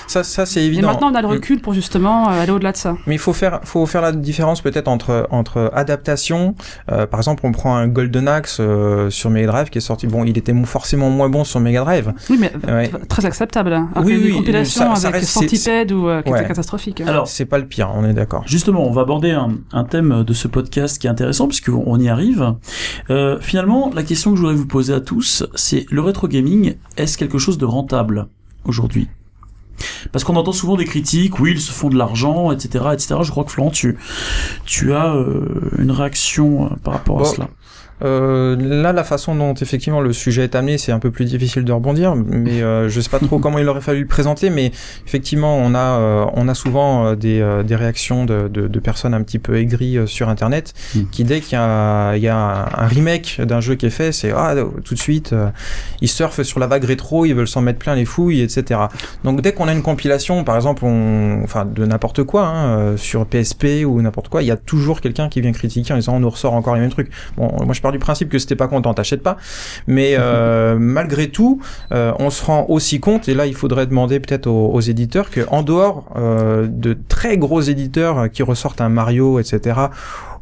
Ça, ça c'est Et évident. maintenant, on a le recul pour justement euh, aller au-delà de ça. Mais il faut faire, faut faire la différence peut-être entre entre adaptation. Euh, par exemple, on prend un Golden Axe euh, sur Mega Drive qui est sorti. Bon, il était forcément moins bon sur Mega Drive. Oui, mais Ouais. très acceptable. hein. Alors Oui, oui, compilations ça- ça avec reste- Centipede ou euh, qui Ouais. étaient catastrophiques. Alors, C'est pas le pire, on est d'accord. Justement, on va aborder un, un thème de ce podcast qui est intéressant puisqu'on on y arrive. Euh, finalement, la question que je voudrais vous poser à tous, c'est le rétro gaming, est-ce quelque chose de rentable aujourd'hui? Parce qu'on entend souvent des critiques, oui, ils se font de l'argent, etc., etc. Je crois que Florent, tu, tu as euh, une réaction euh, par rapport à cela. Euh, là, la façon dont effectivement le sujet est amené, c'est un peu plus difficile de rebondir, mais euh, je sais pas trop [LAUGHS] comment il aurait fallu le présenter, mais effectivement, on a euh, on a souvent euh, des, euh, des réactions de, de, de personnes un petit peu aigries euh, sur Internet, Mm. qui dès qu'il y a, il y a un, remake d'un jeu qui est fait, c'est ah tout de suite euh, ils surfent sur la vague rétro, ils veulent s'en mettre plein les fouilles, etc. Donc dès qu'on a une compilation, par exemple, on, enfin de n'importe quoi hein, euh, sur PSP ou n'importe quoi, il y a toujours quelqu'un qui vient critiquer en disant on nous ressort encore les mêmes trucs. Bon, moi je pars du principe que si t'es pas content, t'achètes pas. Mais euh, [LAUGHS] malgré tout, euh, on se rend aussi compte, et là il faudrait demander peut-être aux, aux éditeurs, que en dehors euh, de très gros éditeurs qui ressortent un Mario, etc.,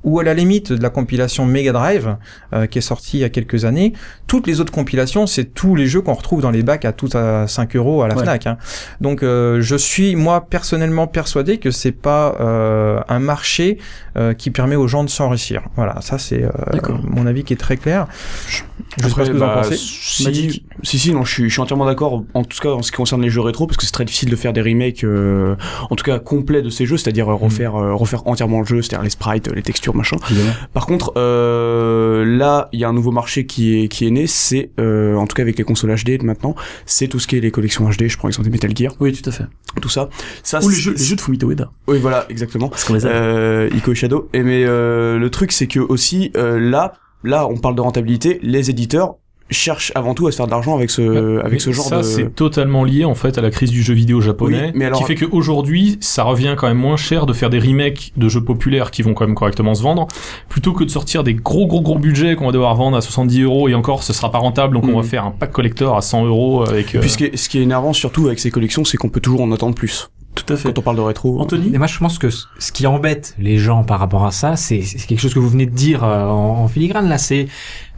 ou à la limite de la compilation Mega Drive euh, qui est sortie il y a quelques années, toutes les autres compilations, c'est tous les jeux qu'on retrouve dans les bacs à tout à 5 euros à la Ouais. Fnac. hein. Donc euh, je suis moi personnellement persuadé que c'est pas euh, un marché euh, qui permet aux gens de s'enrichir. Voilà, ça c'est euh, mon avis qui est très clair. Je sais pas ce que vous en bah, pensez. si-. Si si non, je suis, je suis entièrement d'accord. En tout cas, en ce qui concerne les jeux rétro, parce que c'est très difficile de faire des remakes, euh, en tout cas complets de ces jeux, c'est-à-dire euh, refaire euh, refaire entièrement le jeu, c'est-à-dire les sprites, les textures, machin. Par contre, euh, là, il y a un nouveau marché qui est qui est né. C'est euh, en tout cas avec les consoles HD maintenant, c'est tout ce qui est les collections HD. Je prends l'exemple des Metal Gear, Oui, tout à fait. tout ça. Ça, Ou les jeux, les jeux de Fumito Ueda. Oui, voilà, exactement. Parce qu'on les a. Euh, Ico et Shadow. Et mais euh, le truc, c'est que aussi euh, là, là, on parle de rentabilité. Les éditeurs cherchent avant tout à se faire de l'argent avec ce avec Mais ce genre ça, de. c'est totalement lié en fait à la crise du jeu vidéo japonais, Oui, mais alors- qui fait qu'aujourd'hui, ça revient quand même moins cher de faire des remakes de jeux populaires qui vont quand même correctement se vendre, plutôt que de sortir des gros gros gros budgets qu'on va devoir vendre à 70 euros et encore, ce sera pas rentable, donc on Mhm. va faire un pack collector à 100 euros avec. Euh, puis ce qui, est, ce qui est énervant surtout avec ces collections, c'est qu'on peut toujours en attendre plus. Tout à fait. Quand on parle de rétro. Anthony Et moi, je pense que ce qui embête les gens par rapport à ça, c'est quelque chose que vous venez de dire euh, en, en filigrane là. C'est,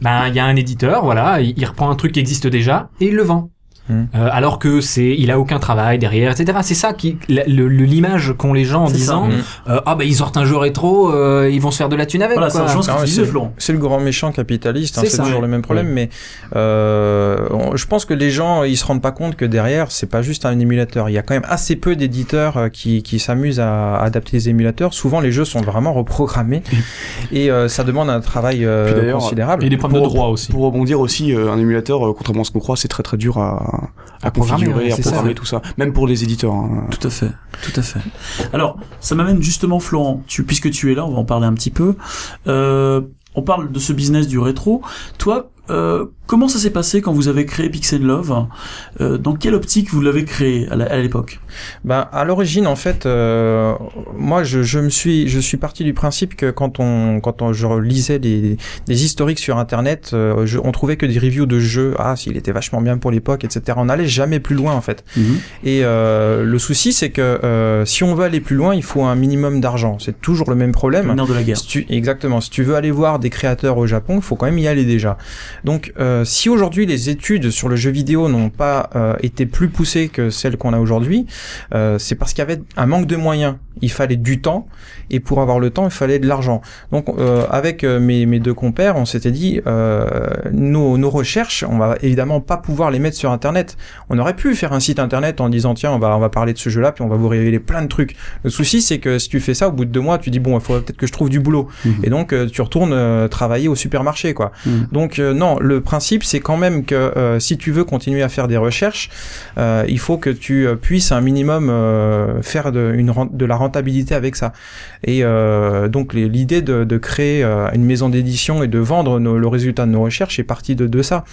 ben, il y a un éditeur, voilà, il, il reprend un truc qui existe déjà et il le vend. Hmm. Euh, alors que c'est, il a aucun travail derrière, etc. C'est ça qui, la- le- le- l'image qu'ont les gens en ça. disant, Mm. euh, ah ben ils sortent un jeu rétro, euh, ils vont se faire de la thune avec. Voilà, Ah c'est- le grand méchant capitaliste, hein, C'est toujours le même problème, mais euh, on- je pense que les gens ils se rendent pas compte que derrière c'est pas juste un émulateur. Il y a quand même assez peu d'éditeurs qui, qui s'amusent à adapter les émulateurs. Souvent les jeux sont vraiment reprogrammés et euh, ça demande un travail euh, considérable. et des problèmes de droit aussi. Pour rebondir aussi, euh, un émulateur, euh, contrairement à ce qu'on croit, c'est très très dur à, à, configurer, à ça, programmer tout ça. Même pour les éditeurs. hein. Tout à fait, tout à fait. Alors, ça m'amène justement, Florent, tu, puisque tu es là, on va en parler un petit peu. Euh, on parle de ce business du rétro. Toi, euh, comment ça s'est passé quand vous avez créé Pixel Love? Euh, Dans quelle optique vous l'avez créé à l'époque? Ben, à l'origine, en fait, euh, moi, je, je me suis, je suis parti du principe que quand on, quand on, je lisais des, des historiques sur Internet, euh, je- on trouvait que des reviews de jeux, ah, s'il était vachement bien pour l'époque, etc. On n'allait jamais plus loin, en fait. Et euh, le souci, c'est que euh, si on veut aller plus loin, il faut un minimum d'argent. C'est toujours le même Le problème. nerf de la guerre. Si tu, exactement. Si tu veux aller voir des créateurs au Japon, il faut quand même y aller déjà. Donc, euh, si aujourd'hui les études sur le jeu vidéo n'ont pas euh, été plus poussées que celles qu'on a aujourd'hui, euh, c'est parce qu'il y avait un manque de moyens. Il fallait du temps, et pour avoir le temps, il fallait de l'argent. Donc, euh, avec euh, mes, mes deux compères, on s'était dit, euh, nos, nos recherches, on va évidemment pas pouvoir les mettre sur Internet. On aurait pu faire un site Internet en disant, tiens, on va, on va parler de ce jeu-là, puis on va vous révéler plein de trucs. Le souci, c'est que si tu fais ça, au bout de deux mois, tu dis, bon, il faudrait peut-être que je trouve du boulot. Mhm. Et donc, tu retournes travailler au supermarché, quoi. Mhm. Donc, euh, le principe, c'est quand même que euh, si tu veux continuer à faire des recherches, euh, il faut que tu euh, puisses un minimum faire de, la rentabilité avec ça. Et donc, l'idée de, créer une maison d'édition et de vendre le résultat de nos recherches est partie de, ça.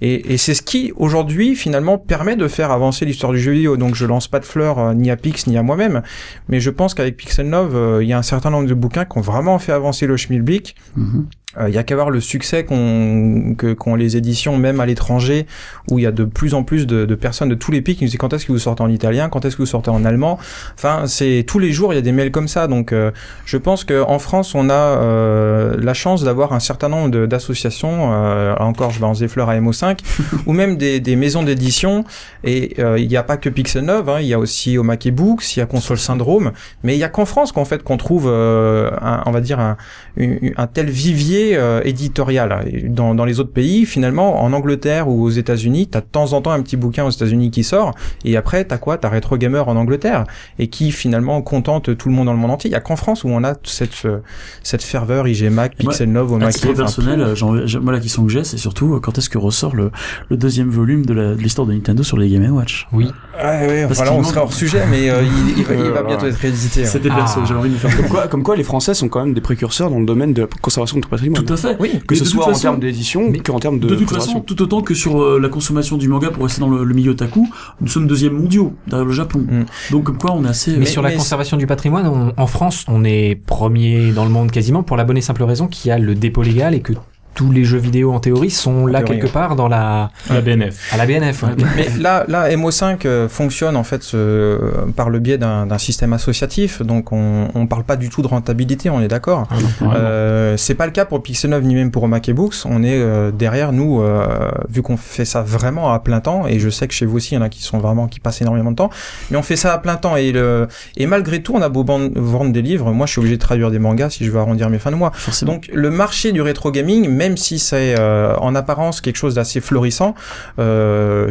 Et, c'est ce qui, aujourd'hui, finalement, permet de faire avancer l'histoire du jeu vidéo. Donc, je lance pas de fleurs ni à Pix ni à moi-même, mais je pense qu'avec Pixel Love, il y a un certain nombre de bouquins qui ont vraiment fait avancer le schmilblick. Mhm. Euh, Il y a qu'à voir le succès qu'ont qu'ont les éditions, même à l'étranger, où il y a de plus en plus de, de personnes de tous les pays qui nous disent quand est-ce que vous sortez en italien, quand est-ce que vous sortez en allemand? Enfin, c'est tous les jours il y a des mails comme ça. Donc, euh, je pense qu'en France, on a euh, la chance d'avoir un certain nombre d'associations. euh, encore, je en des fleurs à MO5, [LAUGHS] ou même des, des maisons d'édition. Et euh, il n'y a pas que Pixel 9, hein, il y a aussi Omake Books, il y a Console Syndrome, mais il y a qu'en France qu'en fait qu'on trouve, euh, un- on va dire un, un tel vivier euh, éditorial. Dans, dans les autres pays, finalement, en Angleterre ou aux États-Unis, t'as de temps en temps un petit bouquin aux États-Unis qui sort, et après t'as quoi? T'as Retro Gamer en Angleterre, et qui finalement contente tout le monde dans le monde entier. Il y a qu'en France où on a cette euh, cette ferveur IG Mac, Pixel Omake. titre enfin, personnel, moi la question que j'ai, c'est surtout euh, quand est-ce que ressort le, le deuxième volume de la- de l'histoire de Nintendo sur les Game Watch? Oui. Ouais, ouais, Parce voilà, on manque- serait hors sujet, mais euh, il, il va, il va bientôt être réédité. hein. C'était Ah. perso, j'avais envie de faire Comme quoi, comme quoi, les Français sont quand même des précurseurs dans le domaine de la conservation de patrimoine. Tout à fait. Oui. Que Mais ce de soit toute en façon- termes d'édition mais- qu'en termes de, De, toute façon, tout autant que sur euh, la consommation du manga pour rester dans le, le milieu otaku, nous sommes deuxième mondiaux derrière le Japon. Mm. Donc comme quoi on est assez. Mais, euh, sur la mais- conservation du patrimoine, on- en France, on est premier dans le monde quasiment pour la bonne et simple raison qu'il y a le dépôt légal et que tous les jeux vidéo en théorie sont là théorie, quelque ouais. part dans la La BNF. à la BNF. ouais. Mais là, là, MO5 euh, fonctionne en fait ce- par le biais d'un d'un système associatif, donc on, on parle pas du tout de rentabilité, on est d'accord. Euh, c'est pas le cas pour Pixel 9 ni même pour Omake Books. On est euh, derrière nous, euh, vu qu'on fait ça vraiment à plein temps, et je sais que chez vous aussi, il y en a qui sont vraiment qui passent énormément de temps, mais on fait ça à plein temps et le et malgré tout, on a beau vendre des livres. Moi, je suis obligé de traduire des mangas si je veux arrondir mes fins de mois. forcément. Donc le marché du rétro gaming, même si c'est euh, en apparence quelque chose d'assez florissant, euh,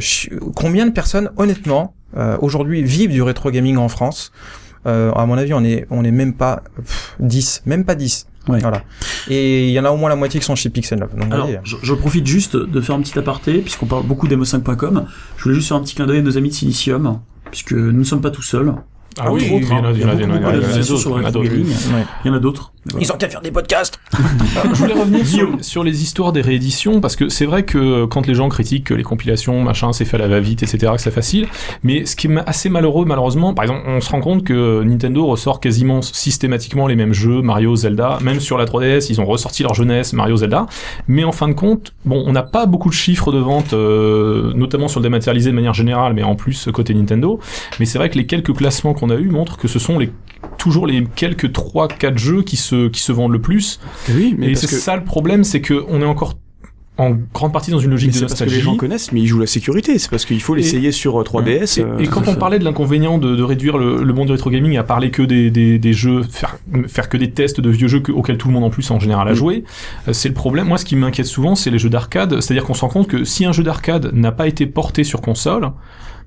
combien de personnes, honnêtement, euh, aujourd'hui vivent du rétro gaming en France? Euh, À mon avis, on est on est même pas pff, 10, même pas 10. Ouais. Voilà. Et il y en a au moins la moitié qui sont chez Pixel Love. Donc, vous Alors, je, je profite juste de faire un petit aparté, puisqu'on parle beaucoup d'emo5.com. Je voulais juste faire un petit clin d'œil à nos amis de Silicium, puisque nous ne sommes pas tout seuls. Ah oui, il y en a- d'autres, il y en a d'autres. Ils ont qu'à faire des podcasts. [LAUGHS] Je voulais revenir sur les histoires des rééditions parce que c'est vrai que quand les gens critiquent que les compilations, machin, c'est fait à la va-vite, etc., que c'est facile. Mais ce qui est assez malheureux, malheureusement, par exemple, on se rend compte que Nintendo ressort quasiment systématiquement les mêmes jeux, Mario, Zelda, même sur la 3DS, ils ont ressorti leur jeunesse, Mario, Zelda. Mais en fin de compte, bon, on n'a pas beaucoup de chiffres de vente, euh, notamment sur le dématérialisé de manière générale, mais en plus côté Nintendo. Mais c'est vrai que les quelques classements qu'on a eu montrent que ce sont les toujours les quelques 3-4 jeux qui se, qui se vendent le plus. Oui, mais et c'est que, ça le problème, c'est que on est encore en grande partie dans une mais logique c'est de parce que nostalgie. les gens connaissent, mais ils jouent la sécurité. C'est parce qu'il faut l'essayer sur euh, 3DS. Et, euh, et quand tout à on parlait de l'inconvénient de, de réduire le, le monde du rétro gaming à parler que des, des, des jeux, faire, faire que des tests de vieux jeux que- auxquels tout le monde en plus en général a Mm. joué, euh, c'est le problème. Moi, ce qui m'inquiète souvent, c'est les jeux d'arcade. C'est-à-dire qu'on se rend compte que si un jeu d'arcade n'a pas été porté sur console,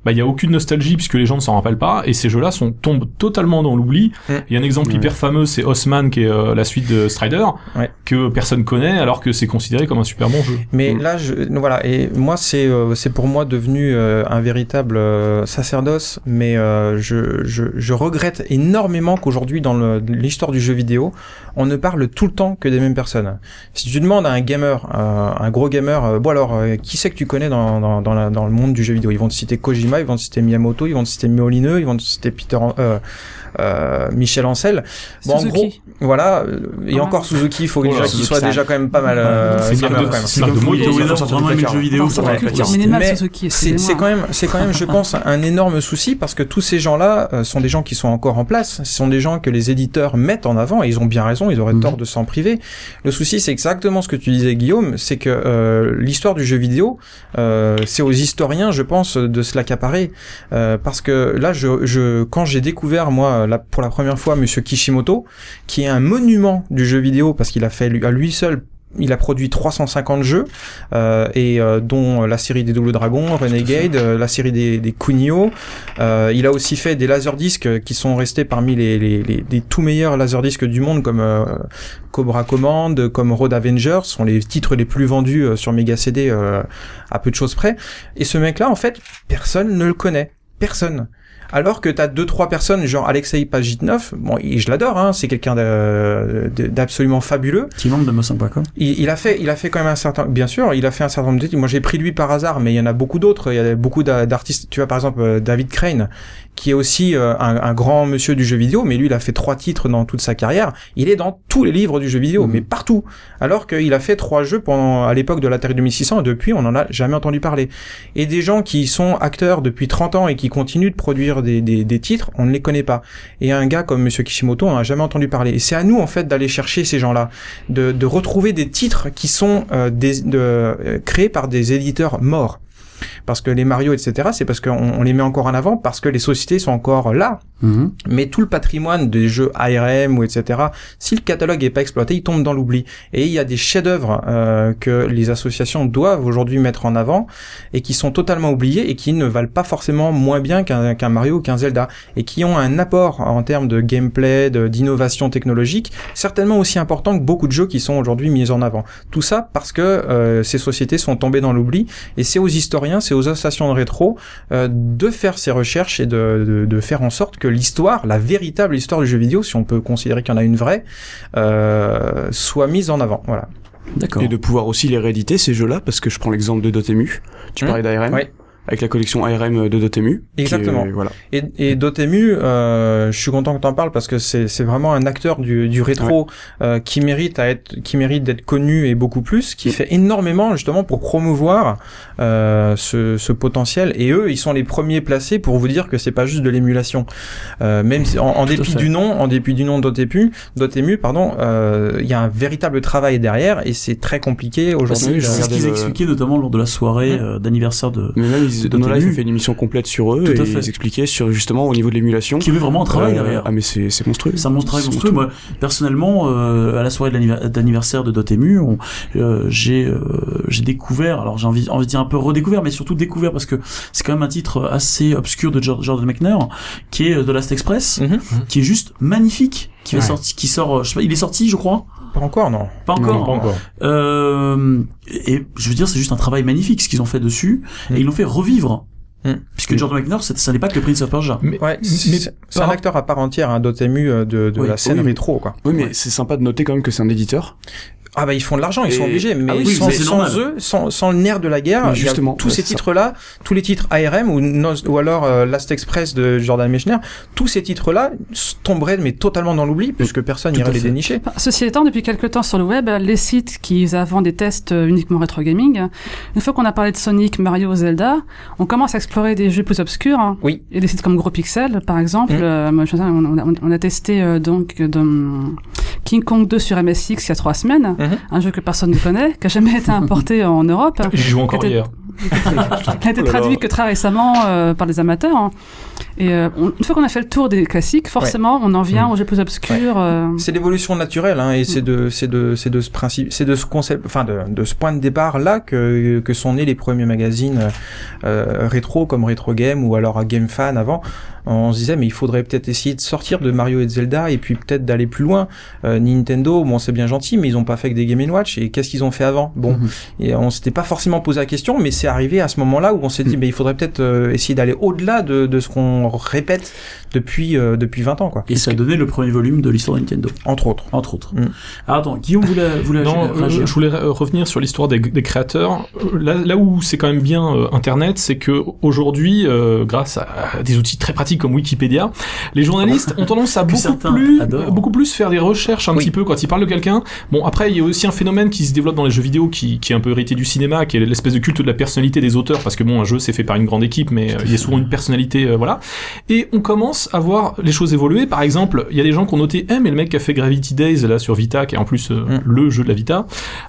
bah, il y a aucune nostalgie puisque les gens ne s'en rappellent pas et ces jeux-là sont tombent totalement dans l'oubli. Mm. Il y a un exemple Ouais. hyper fameux, c'est Osman qui est euh, la suite de Strider Ouais. que personne connaît alors que c'est considéré comme un super bon jeu. Mais Mm. là, je, voilà, et moi, c'est euh, c'est pour moi devenu euh, un véritable euh, sacerdoce, mais euh, je, je, je regrette énormément qu'aujourd'hui, dans l'histoire du jeu vidéo, on ne parle tout le temps que des mêmes personnes. Si tu demandes à un gamer, euh, un gros gamer, euh, bon alors, euh, qui c'est que tu connais dans, dans, dans, la- dans le monde du jeu vidéo? Ils vont te citer Kojima, ils vont te citer Miyamoto, ils vont te citer Molineux, ils vont te citer Peter, euh, euh, Michel Ancel. Bon, en gros, voilà, euh, et Ah. encore Suzuki, il faut Oh qu'il soit déjà quand même pas mal. euh, C'est quand même. c'est vraiment jeu vidéo. Mais C'est quand même, c'est quand même, je pense, un énorme souci parce que tous ces gens-là sont des gens qui sont encore en place. Ce sont des gens que les éditeurs mettent en avant et ils ont bien raison. Ils auraient Mhm. tort de s'en priver. Le souci, c'est exactement ce que tu disais, Guillaume. C'est que l'histoire du jeu vidéo, c'est aux historiens, je pense, de se l'accaparer Euh, parce que là, je, je quand j'ai découvert moi la, pour la première fois Monsieur Kishimoto, qui est un monument du jeu vidéo parce qu'il a fait à lui seul il a produit 350 jeux euh, et euh, dont la série des Double Dragons, Renegade, euh, la série des, des Kunio. Euh, il a aussi fait des laserdiscs qui sont restés parmi les, les, les, les tout meilleurs laserdiscs du monde comme euh, Cobra Command, comme Road Avengers, sont les titres les plus vendus euh, sur Mega CD euh, à peu de choses près. Et ce mec-là, en fait, personne ne le connaît. Personne. Alors que t'as deux trois personnes genre Alexei Pajitnov, bon, je l'adore, hein, c'est quelqu'un d'absolument fabuleux. Petit membre de Mo5.com. Il, il a fait, il a fait quand même un certain, bien sûr, il a fait un certain nombre de titres. Moi, j'ai pris lui par hasard, mais il y en a beaucoup d'autres. Il y a beaucoup d'a- d'artistes. Tu vois, par exemple, euh, David Crane, qui est aussi euh, un, un grand monsieur du jeu vidéo, mais lui, il a fait trois titres dans toute sa carrière. Il est dans tous les livres du jeu vidéo, Mhm. mais partout. Alors qu'il a fait trois jeux pendant, à l'époque de l'Atari 2600, et depuis, on en a jamais entendu parler. Et des gens qui sont acteurs depuis 30 ans et qui continuent de produire des, titres, on ne les connaît pas. Et un gars comme Monsieur Kishimoto, on n'a jamais entendu parler. Et c'est à nous, en fait, d'aller chercher ces gens-là de, retrouver des titres qui sont euh, euh, créés par des éditeurs morts. Parce que les Mario, etc., c'est parce qu'on on les met encore en avant, parce que les sociétés sont encore là. Mhm. Mais tout le patrimoine des jeux ARM ou etc., si le catalogue est pas exploité, il tombe dans l'oubli. Et il y a des chefs-d'œuvre euh, que les associations doivent aujourd'hui mettre en avant et qui sont totalement oubliés et qui ne valent pas forcément moins bien qu'un Mario ou qu'un Zelda et qui ont un apport en termes de gameplay, de- d'innovation technologique, certainement aussi important que beaucoup de jeux qui sont aujourd'hui mis en avant. Tout ça parce que euh, ces sociétés sont tombées dans l'oubli et c'est aux historiens, c'est aux associations de rétro euh, de faire ces recherches et de, de, de faire en sorte que l'histoire, la véritable histoire du jeu vidéo, si on peut considérer qu'il y en a une vraie, euh, soit mise en avant. Voilà. D'accord. Et de pouvoir aussi les rééditer ces jeux-là, parce que je prends l'exemple de Dotemu. Tu Hmm. parlais d'ARM. Ouais. Avec la collection ARM de Dotemu. est- Exactement. voilà. Et, et Dotemu, euh, je suis content que tu en parles parce que c'est vraiment un acteur du, du rétro euh, qui mérite à être qui mérite d'être connu et beaucoup plus, qui Mm. fait énormément justement pour promouvoir euh, ce, ce potentiel. Et eux, ils sont les premiers placés pour vous dire que c'est pas juste de l'émulation. Euh, même si, en, dépit du nom, en dépit du nom Dotemu, Dotemu, pardon, euh, il y a un véritable travail derrière et c'est très compliqué Bah, aujourd'hui. c'est ce qu'ils expliquaient notamment lors de la soirée Mhm. euh, d'anniversaire de, Mais même, ils ils, Life a fait une émission complète sur eux Tout à et fait. ils expliquaient sur justement au niveau de l'émulation. qui avait vraiment un travail Euh, derrière. Ah mais c'est c'est monstrueux. C'est un monstre travail C'est monstrueux. Moi, personnellement, euh, à la soirée d'anniversaire de Dotemu, euh, j'ai euh, j'ai découvert, alors j'ai envie, envie de dire un peu redécouvert, mais surtout découvert parce que c'est quand même un titre assez obscur de Jor- Jordan Mechner, qui est The Last Express, Mhm. qui est juste magnifique, qui va Ouais. sorti, qui sort, je sais pas, il est sorti, je crois, Pas encore, non. pas encore. Non, pas encore. Euh, et je veux dire, c'est juste un travail magnifique ce qu'ils ont fait dessus, Mm. et ils l'ont fait revivre. Mm. Puisque Jordan c'est- ça n'est pas que le Prince of Persia. Mais, Ouais, mais c'est un acteur à part entière, un Dotemu euh, de, de Oui, la scène oui. rétro, quoi. Oui mais Ouais. c'est sympa de noter quand même que c'est un éditeur. Ah bah ils font de l'argent, ils Et- sont obligés, mais Ah oui, sans, eux, sans, sans le nerf de la guerre, justement, tous ouais, ces titres-là, tous les titres ARM ou, Nos- ou alors euh, Last Express de Jordan Mechner, tous ces titres-là tomberaient mais totalement dans l'oubli puisque personne n'irait les dénicher. Ceci étant, depuis quelques temps sur le web, les sites qui avant des tests euh, uniquement rétro gaming, une fois qu'on a parlé de Sonic, Mario, Zelda, on commence à explorer des jeux plus obscurs. hein. Oui. Et des sites comme Gros Pixel, par exemple. Mhm. Euh, moi, je sais, on, on a, on a testé euh, donc euh, King Kong 2 sur MSX il y a trois semaines, Mhm. Un jeu que personne ne connaît, qui a jamais été importé [LAUGHS] en Europe. J'y joue encore Était- hier. [LAUGHS] Il a été Oh traduit que très récemment euh, par des amateurs. hein. Et euh, on- une fois qu'on a fait le tour des classiques, forcément, on en vient Mm. aux jeux plus obscurs. euh, C'est l'évolution naturelle, hein, et c'est de, c'est de, c'est de ce principe, c'est de ce concept, enfin de, de ce point de départ là que, que sont nés les premiers magazines euh, rétro comme Retro Game ou alors Game Fan avant. On se disait mais il faudrait peut-être essayer de sortir de Mario et de Zelda et puis peut-être d'aller plus loin. Euh, Nintendo, bon c'est bien gentil, mais ils ont pas fait que des Game Watch et qu'est-ce qu'ils ont fait avant? Bon, Mhm. et on s'était pas forcément posé la question, mais c'est arrivé à ce moment-là où on s'est dit mais il faudrait peut-être euh, essayer d'aller au-delà de, de ce qu'on répète depuis euh, depuis 20 ans quoi. Et ça a donné le premier volume de l'histoire de Nintendo, Entre autres. entre autres. Mm. Alors attends, Guillaume voulait, voulait Non, euh, réagir. je voulais re- revenir sur l'histoire des, des créateurs. Euh, Là, là où c'est quand même bien euh, Internet, c'est que aujourd'hui, euh, grâce à des outils très pratiques comme Wikipédia, les journalistes ont tendance à [LAUGHS] beaucoup plus, adorent. beaucoup plus faire des recherches un Oui. petit peu quand ils parlent de quelqu'un. Bon, après, il y a aussi un phénomène qui se développe dans les jeux vidéo qui, qui est un peu hérité du cinéma, qui est l'espèce de culte de la personnalité des auteurs, parce que bon, un jeu c'est fait par une grande équipe, mais euh, il y a souvent une personnalité, euh, voilà. Et on commence à voir les choses évoluer. Par exemple, il y a des gens qui ont noté, eh, mais le mec qui a fait Gravity Days là sur Vita, qui est en plus euh, Mm. le jeu de la Vita,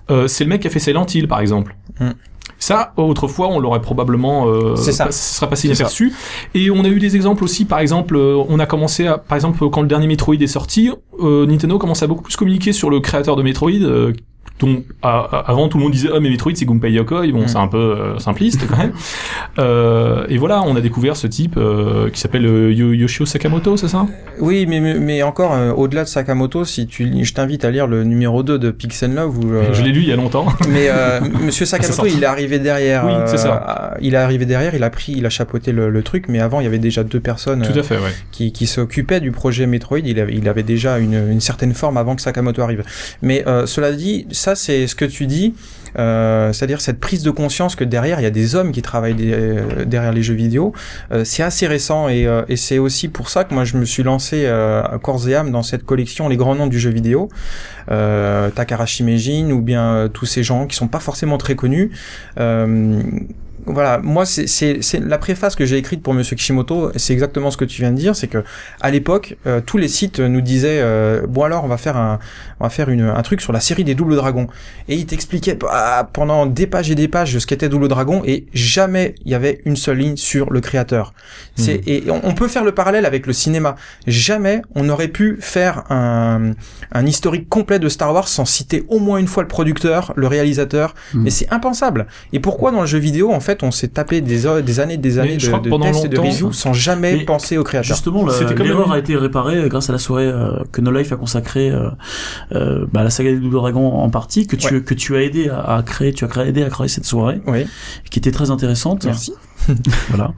euh, c'est le mec qui a fait Silent Hill, par exemple. Mm. Ça, autrefois, on l'aurait probablement, euh, ça. pas- sera passé inaperçu. Et on a eu des exemples aussi, par exemple, euh, on a commencé à, par exemple, quand le dernier Metroid est sorti, euh, Nintendo commence à beaucoup plus communiquer sur le créateur de Metroid, euh, dont avant tout le monde disait ah mais Metroid c'est Gunpei Yokoi bon Mm. c'est un peu euh, simpliste quand même [LAUGHS] euh, et voilà on a découvert ce type euh, qui s'appelle Yo- Yoshio Sakamoto c'est ça? Oui, mais, mais, mais encore, au-delà de Sakamoto, si tu, je t'invite à lire le numéro 2 de Pixel Love. Où, je l'ai lu il y a longtemps [LAUGHS] mais Monsieur [LAUGHS] Sakamoto, sorti. il est arrivé derrière. Oui, c'est ça. il est arrivé derrière, il a pris, il a chapeauté le, le truc, mais avant, il y avait déjà deux personnes tout à fait ouais qui, qui s'occupaient du projet Metroid. Il avait, il avait déjà une, une certaine forme avant que Sakamoto arrive. Mais cela dit, ça, c'est ce que tu dis. Euh, c'est-à-dire cette prise de conscience que derrière il y a des hommes qui travaillent euh, derrière les jeux vidéo, euh, c'est assez récent et, c'est aussi pour ça que moi je me suis lancé à corps et âme dans cette collection les grands noms du jeu vidéo, euh, Takarashi Meijin ou bien tous ces gens qui sont pas forcément très connus. Voilà, moi c'est la préface que j'ai écrite pour Monsieur Kishimoto, c'est exactement ce que tu viens de dire, c'est que à l'époque euh, tous les sites nous disaient euh, bon alors on va faire un on va faire une, un truc sur la série des Double Dragons et il t'expliquait bah, pendant des pages et des pages ce qu'était Double Dragon et jamais il y avait une seule ligne sur le créateur. C'est et on, on peut faire le parallèle avec le cinéma. Jamais on aurait pu faire un un historique complet de Star Wars sans citer au moins une fois le producteur, le réalisateur. Mhm. Mais c'est impensable. Et pourquoi dans le jeu vidéo en fait on s'est tapé des, heures- des années, des années de, de pendant tests et de longtemps- reviews sans jamais Mais penser au créateur. Justement, l'erreur a été réparée euh, grâce à la soirée euh, que No Life a consacrée euh, euh, bah, à la saga des Double Dragons en partie, que tu, que tu as aidé à, à créer, tu as créé, aidé à créer cette soirée, Oui, qui était très intéressante. merci. [LAUGHS] Voilà.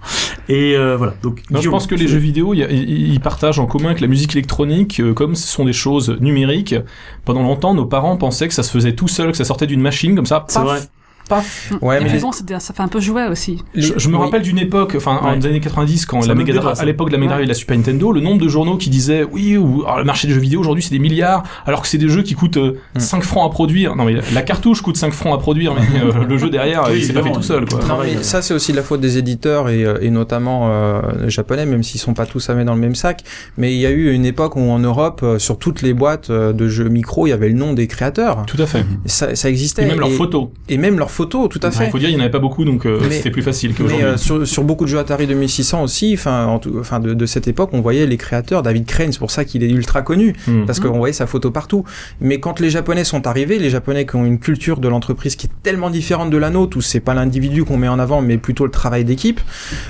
Et euh, voilà. Donc, Non, je pense que les jeux vidéo, ils partagent en commun que la musique électronique, euh, comme ce sont des choses numériques, pendant longtemps, nos parents pensaient que ça se faisait tout seul, que ça sortait d'une machine, comme ça, C'est vrai. Paf. Ouais, et mais puis les- bon, ça fait un peu jouet aussi. Je, je me oui. rappelle d'une époque, enfin, Ouais. en des années 90, quand Ça la me Mega à l'époque de la Mega Drive Ouais. et de la Super Nintendo, le nombre de journaux qui disaient, oui, ou, alors, le marché des jeux vidéo aujourd'hui, c'est des milliards, alors que c'est des jeux qui coûtent euh, Mm. 5 francs à produire. Non, mais la cartouche coûte 5 francs à produire, mais euh, le jeu derrière, Oui, il s'est pas fait tout seul, quoi. il Non, travail, mais ça c'est aussi de la faute des éditeurs et, euh, et notamment euh, japonais, même s'ils sont pas tous à mettre dans le même sac. Mais il y a eu une époque où en Europe, sur toutes les boîtes de jeux micro, il y avait le nom des créateurs. Tout à fait. Et ça, ça existait. Et même leurs photos. et même leurs photo, tout à fait. Il faut dire, il n'y en avait pas beaucoup, donc euh, c'était plus facile qu'aujourd'hui. euh, sur, sur beaucoup de jeux Atari 2600 aussi, enfin, de, de cette époque, on voyait les créateurs, David Crane, c'est pour ça qu'il est ultra connu, Hmm. parce qu'on voyait sa photo partout. Mais quand les Japonais sont arrivés, les Japonais qui ont une culture de l'entreprise qui est tellement différente de la nôtre, où c'est pas l'individu qu'on met en avant, mais plutôt le travail d'équipe,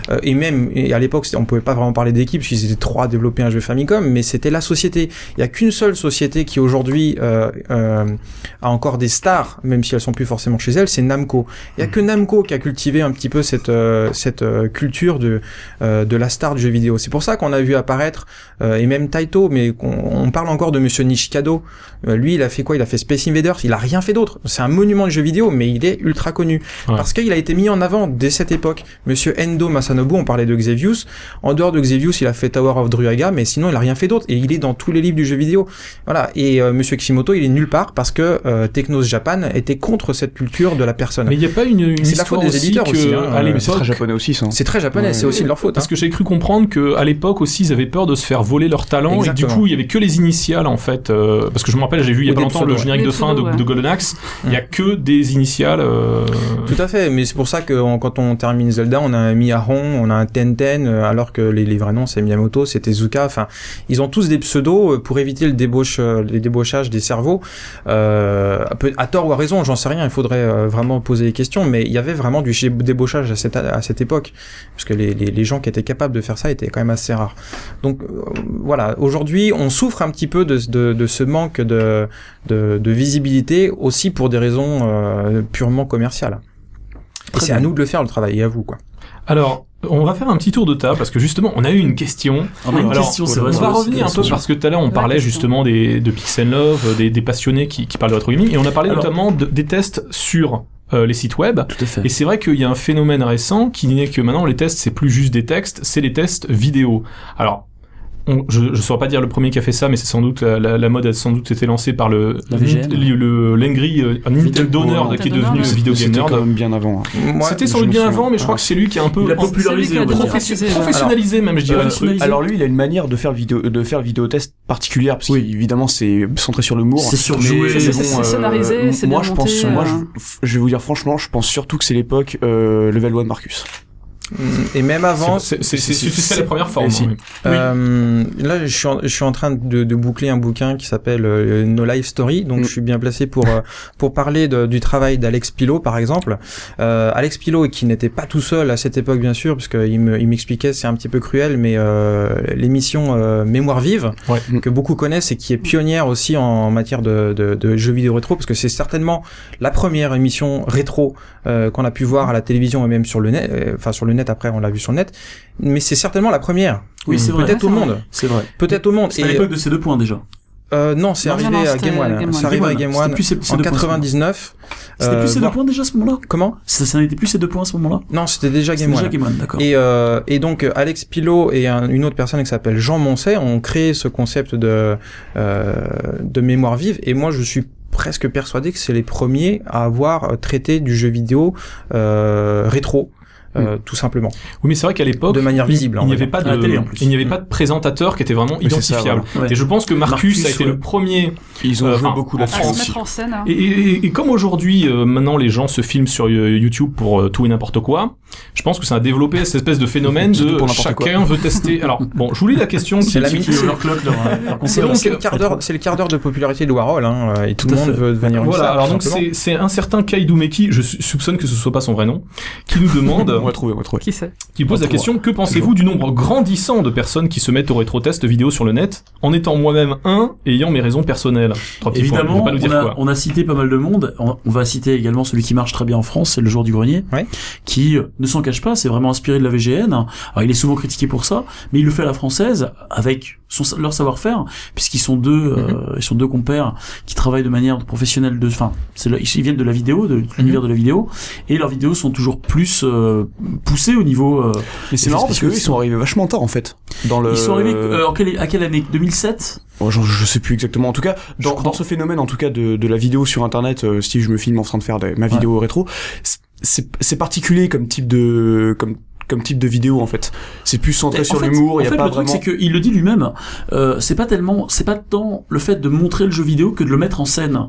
euh, et même, et à l'époque, on pouvait pas vraiment parler d'équipe, puisqu'ils étaient trois à développer un jeu Famicom, mais c'était la société. Il y a qu'une seule société qui aujourd'hui euh, a encore des stars, même si elles sont plus forcément chez elle, c'est Namco. Il y a que Namco qui a cultivé un petit peu cette euh, cette euh, culture de euh, de la star du jeu vidéo. C'est pour ça qu'on a vu apparaître et même Taito, mais on, parle encore de Monsieur Nishikado. Lui, il a fait quoi? Il a fait Space Invaders. Il a rien fait d'autre. C'est un monument du jeu vidéo, mais il est ultra connu Ouais. parce qu'il a été mis en avant dès cette époque. Monsieur Endo Masanobu, on parlait de Xevious. En dehors de Xevious, il a fait Tower of Druaga, mais sinon il a rien fait d'autre. Et il est dans tous les livres du jeu vidéo. Voilà. Et euh, Monsieur Kishimoto, il est nulle part parce que euh, Technos Japan était contre cette culture de la personne. Mais il n'y a pas une, une C'est la faute histoire des aussi éditeurs que, aussi, hein, à euh, c'est très japonais aussi, ça. C'est très japonais, Ouais. c'est aussi de leur faute. Parce hein. que j'ai cru comprendre que à l'époque aussi ils avaient peur de se faire voler leur talent et du coup il y avait que les initiales en fait euh, parce que je me rappelle j'ai vu il y a pas longtemps le générique de fin de, Golden Axe il Mm. y a que des initiales euh, Tout à fait, mais c'est pour ça que quand on termine Zelda, on a un Miyahon, on a un Tenten, alors que les, les vrais noms c'est Miyamoto, c'est Tezuka. Enfin, ils ont tous des pseudos pour éviter le débauche, les débauchages des cerveaux. Euh, à tort ou à raison, j'en sais rien. Il faudrait euh, vraiment poser des questions, mais il y avait vraiment du débauchage à cette à cette époque, parce que les, les, les gens qui étaient capables de faire ça étaient quand même assez rares. Donc euh, voilà, aujourd'hui, on souffre un petit peu de, de, de ce manque de, de, de visibilité aussi pour des raisons euh, purement commerciales. Et c'est à nous de le faire le travail, et à vous quoi. alors on va faire un petit tour de table parce que justement on a eu une question On a une Alors, question, on va revenir un peu parce que tout à l'heure on parlait question. justement des, de Pixel Love, des, des passionnés qui, qui parlent de rétro gaming et on a parlé Alors- notamment de- des tests sur euh, les sites web. Tout à fait. Et c'est vrai qu'il y a un phénomène récent qui n'est que maintenant les tests c'est plus juste des textes, c'est les tests vidéo. Alors on- je ne saurais pas dire le premier qui a fait ça, mais c'est sans doute la, la- la mode a sans doute été lancée par le La VGN. le, le l'Angry euh, un Donor Ouais. qui est devenu Video Game C'était Nerd. quand même bien avant. hein. C'était sans doute bien avant, mais je crois que c'est lui qui a un peu Il a popularisé, a professionnalisé, même, je dirais. Alors lui, il a une manière de faire vidéo, de faire le vidéotest particulière, parce Oui. qu'évidemment c'est centré sur l'humour. C'est surjoué. C'est- bon, c'est euh, scénarisé, c'est Moi, je pense, moi, euh. je, vais vous dire franchement, je pense surtout que c'est l'époque euh, Level 1 de Marcus. Et même avant, C'est c'est- c'est- c'est- c'est c'est- la première forme. si. oui. Euh, là, je suis, en, je suis en train de, de boucler un bouquin qui s'appelle euh, No Life Story, donc Mm. je suis bien placé pour euh, pour parler de- du travail d'Alex Pilot, par exemple. Euh, Alex Pilot, qui n'était pas tout seul à cette époque, bien sûr, parce qu'il me, il m'expliquait, c'est un petit peu cruel, mais euh, l'émission euh, Mémoire vive, Ouais. que beaucoup connaissent et qui est pionnière aussi en matière de, de, de jeux vidéo rétro, parce que c'est certainement la première émission rétro euh, qu'on a pu voir à la télévision et même sur le net, euh, enfin sur le net après, on l'a vu sur le net, mais c'est certainement la première. Oui, c'est vrai. Peut-être au monde. C'est vrai. Peut-être au monde. C'est à l'époque de ces deux points déjà. euh, non, c'est arrivé à Game One. C'est arrivé à Game One en deux points, 99. C'était Euh, plus ces deux voire- points déjà à ce moment-là Comment Ça, ça n'était plus ces deux points à ce moment-là Non, c'était déjà C'était Game déjà One. Game One, d'accord. Et, euh, et donc euh, Alex Pilot et un- une autre personne qui s'appelle Jean Moncet ont créé ce concept de euh, de mémoire vive. Et moi, je suis presque persuadé que c'est les premiers à avoir euh, traité du jeu vidéo euh, rétro. Euh, tout simplement. Oui, mais c'est vrai qu'à l'époque, De manière il- visible, il on n'y va avait pas de, télé, en plus. il n'y avait pas de présentateur qui était vraiment Oui, c'est ça, identifiable. Ouais. Et je pense que Marcus, Marcus, a été ouais. le premier. Ils ont Euh, joué enfin, beaucoup là-dessus. se France. mettre en scène. hein. Et, et- et comme aujourd'hui, euh, maintenant, les gens se filment sur euh, YouTube pour euh, tout et n'importe quoi, je pense que ça a développé cette espèce de phénomène de pour chacun veut tester. Alors, bon, je vous lis la question. C'est qui- la qui- mi- qui- leur cloque, leur, leur C'est le quart d'heure, c'est le quart d'heure de popularité de Warhol, hein, et tout, le monde veut devenir Voilà, alors donc c'est un certain Kaidou Meki, je soupçonne que ce soit pas son vrai nom, qui nous demande, On va trouver, on va trouver. Qui sait qui pose la question, que pensez-vous du nombre grandissant de personnes qui se mettent au rétro-test vidéo sur le net, en étant moi-même un, et ayant mes raisons personnelles? Évidemment, faut pas nous dire on, a, quoi. on a cité pas mal de monde. On, on va citer également celui qui marche très bien en France, c'est le jour du grenier, Ouais. qui euh, ne s'en cache pas, c'est vraiment inspiré de la VGN. Alors il est souvent critiqué pour ça, mais il le fait à la française avec son, leur savoir-faire, puisqu'ils sont deux, euh, ils sont deux compères qui travaillent de manière professionnelle. De, enfin, ils viennent de la vidéo, de l'univers de la vidéo, et leurs vidéos sont toujours plus euh, poussées au niveau. euh, Mais c'est marrant parce que eux, ils sont arrivés vachement tard en fait. Dans le. Ils sont arrivés euh, en quelle, à quelle année? 2007 Oh, je, je sais plus exactement. En tout cas, dans, ce phénomène, en tout cas, de, de la vidéo sur Internet, euh, si je me filme en train de faire ma vidéo rétro, c'est- c'est c'est particulier comme type de comme comme type de vidéo en fait. C'est plus centré En sur l'humour, il y a fait, pas le truc, vraiment. c'est qu'il le dit lui-même. Euh, c'est pas tellement, c'est pas tant le fait de montrer le jeu vidéo que de le mettre en scène.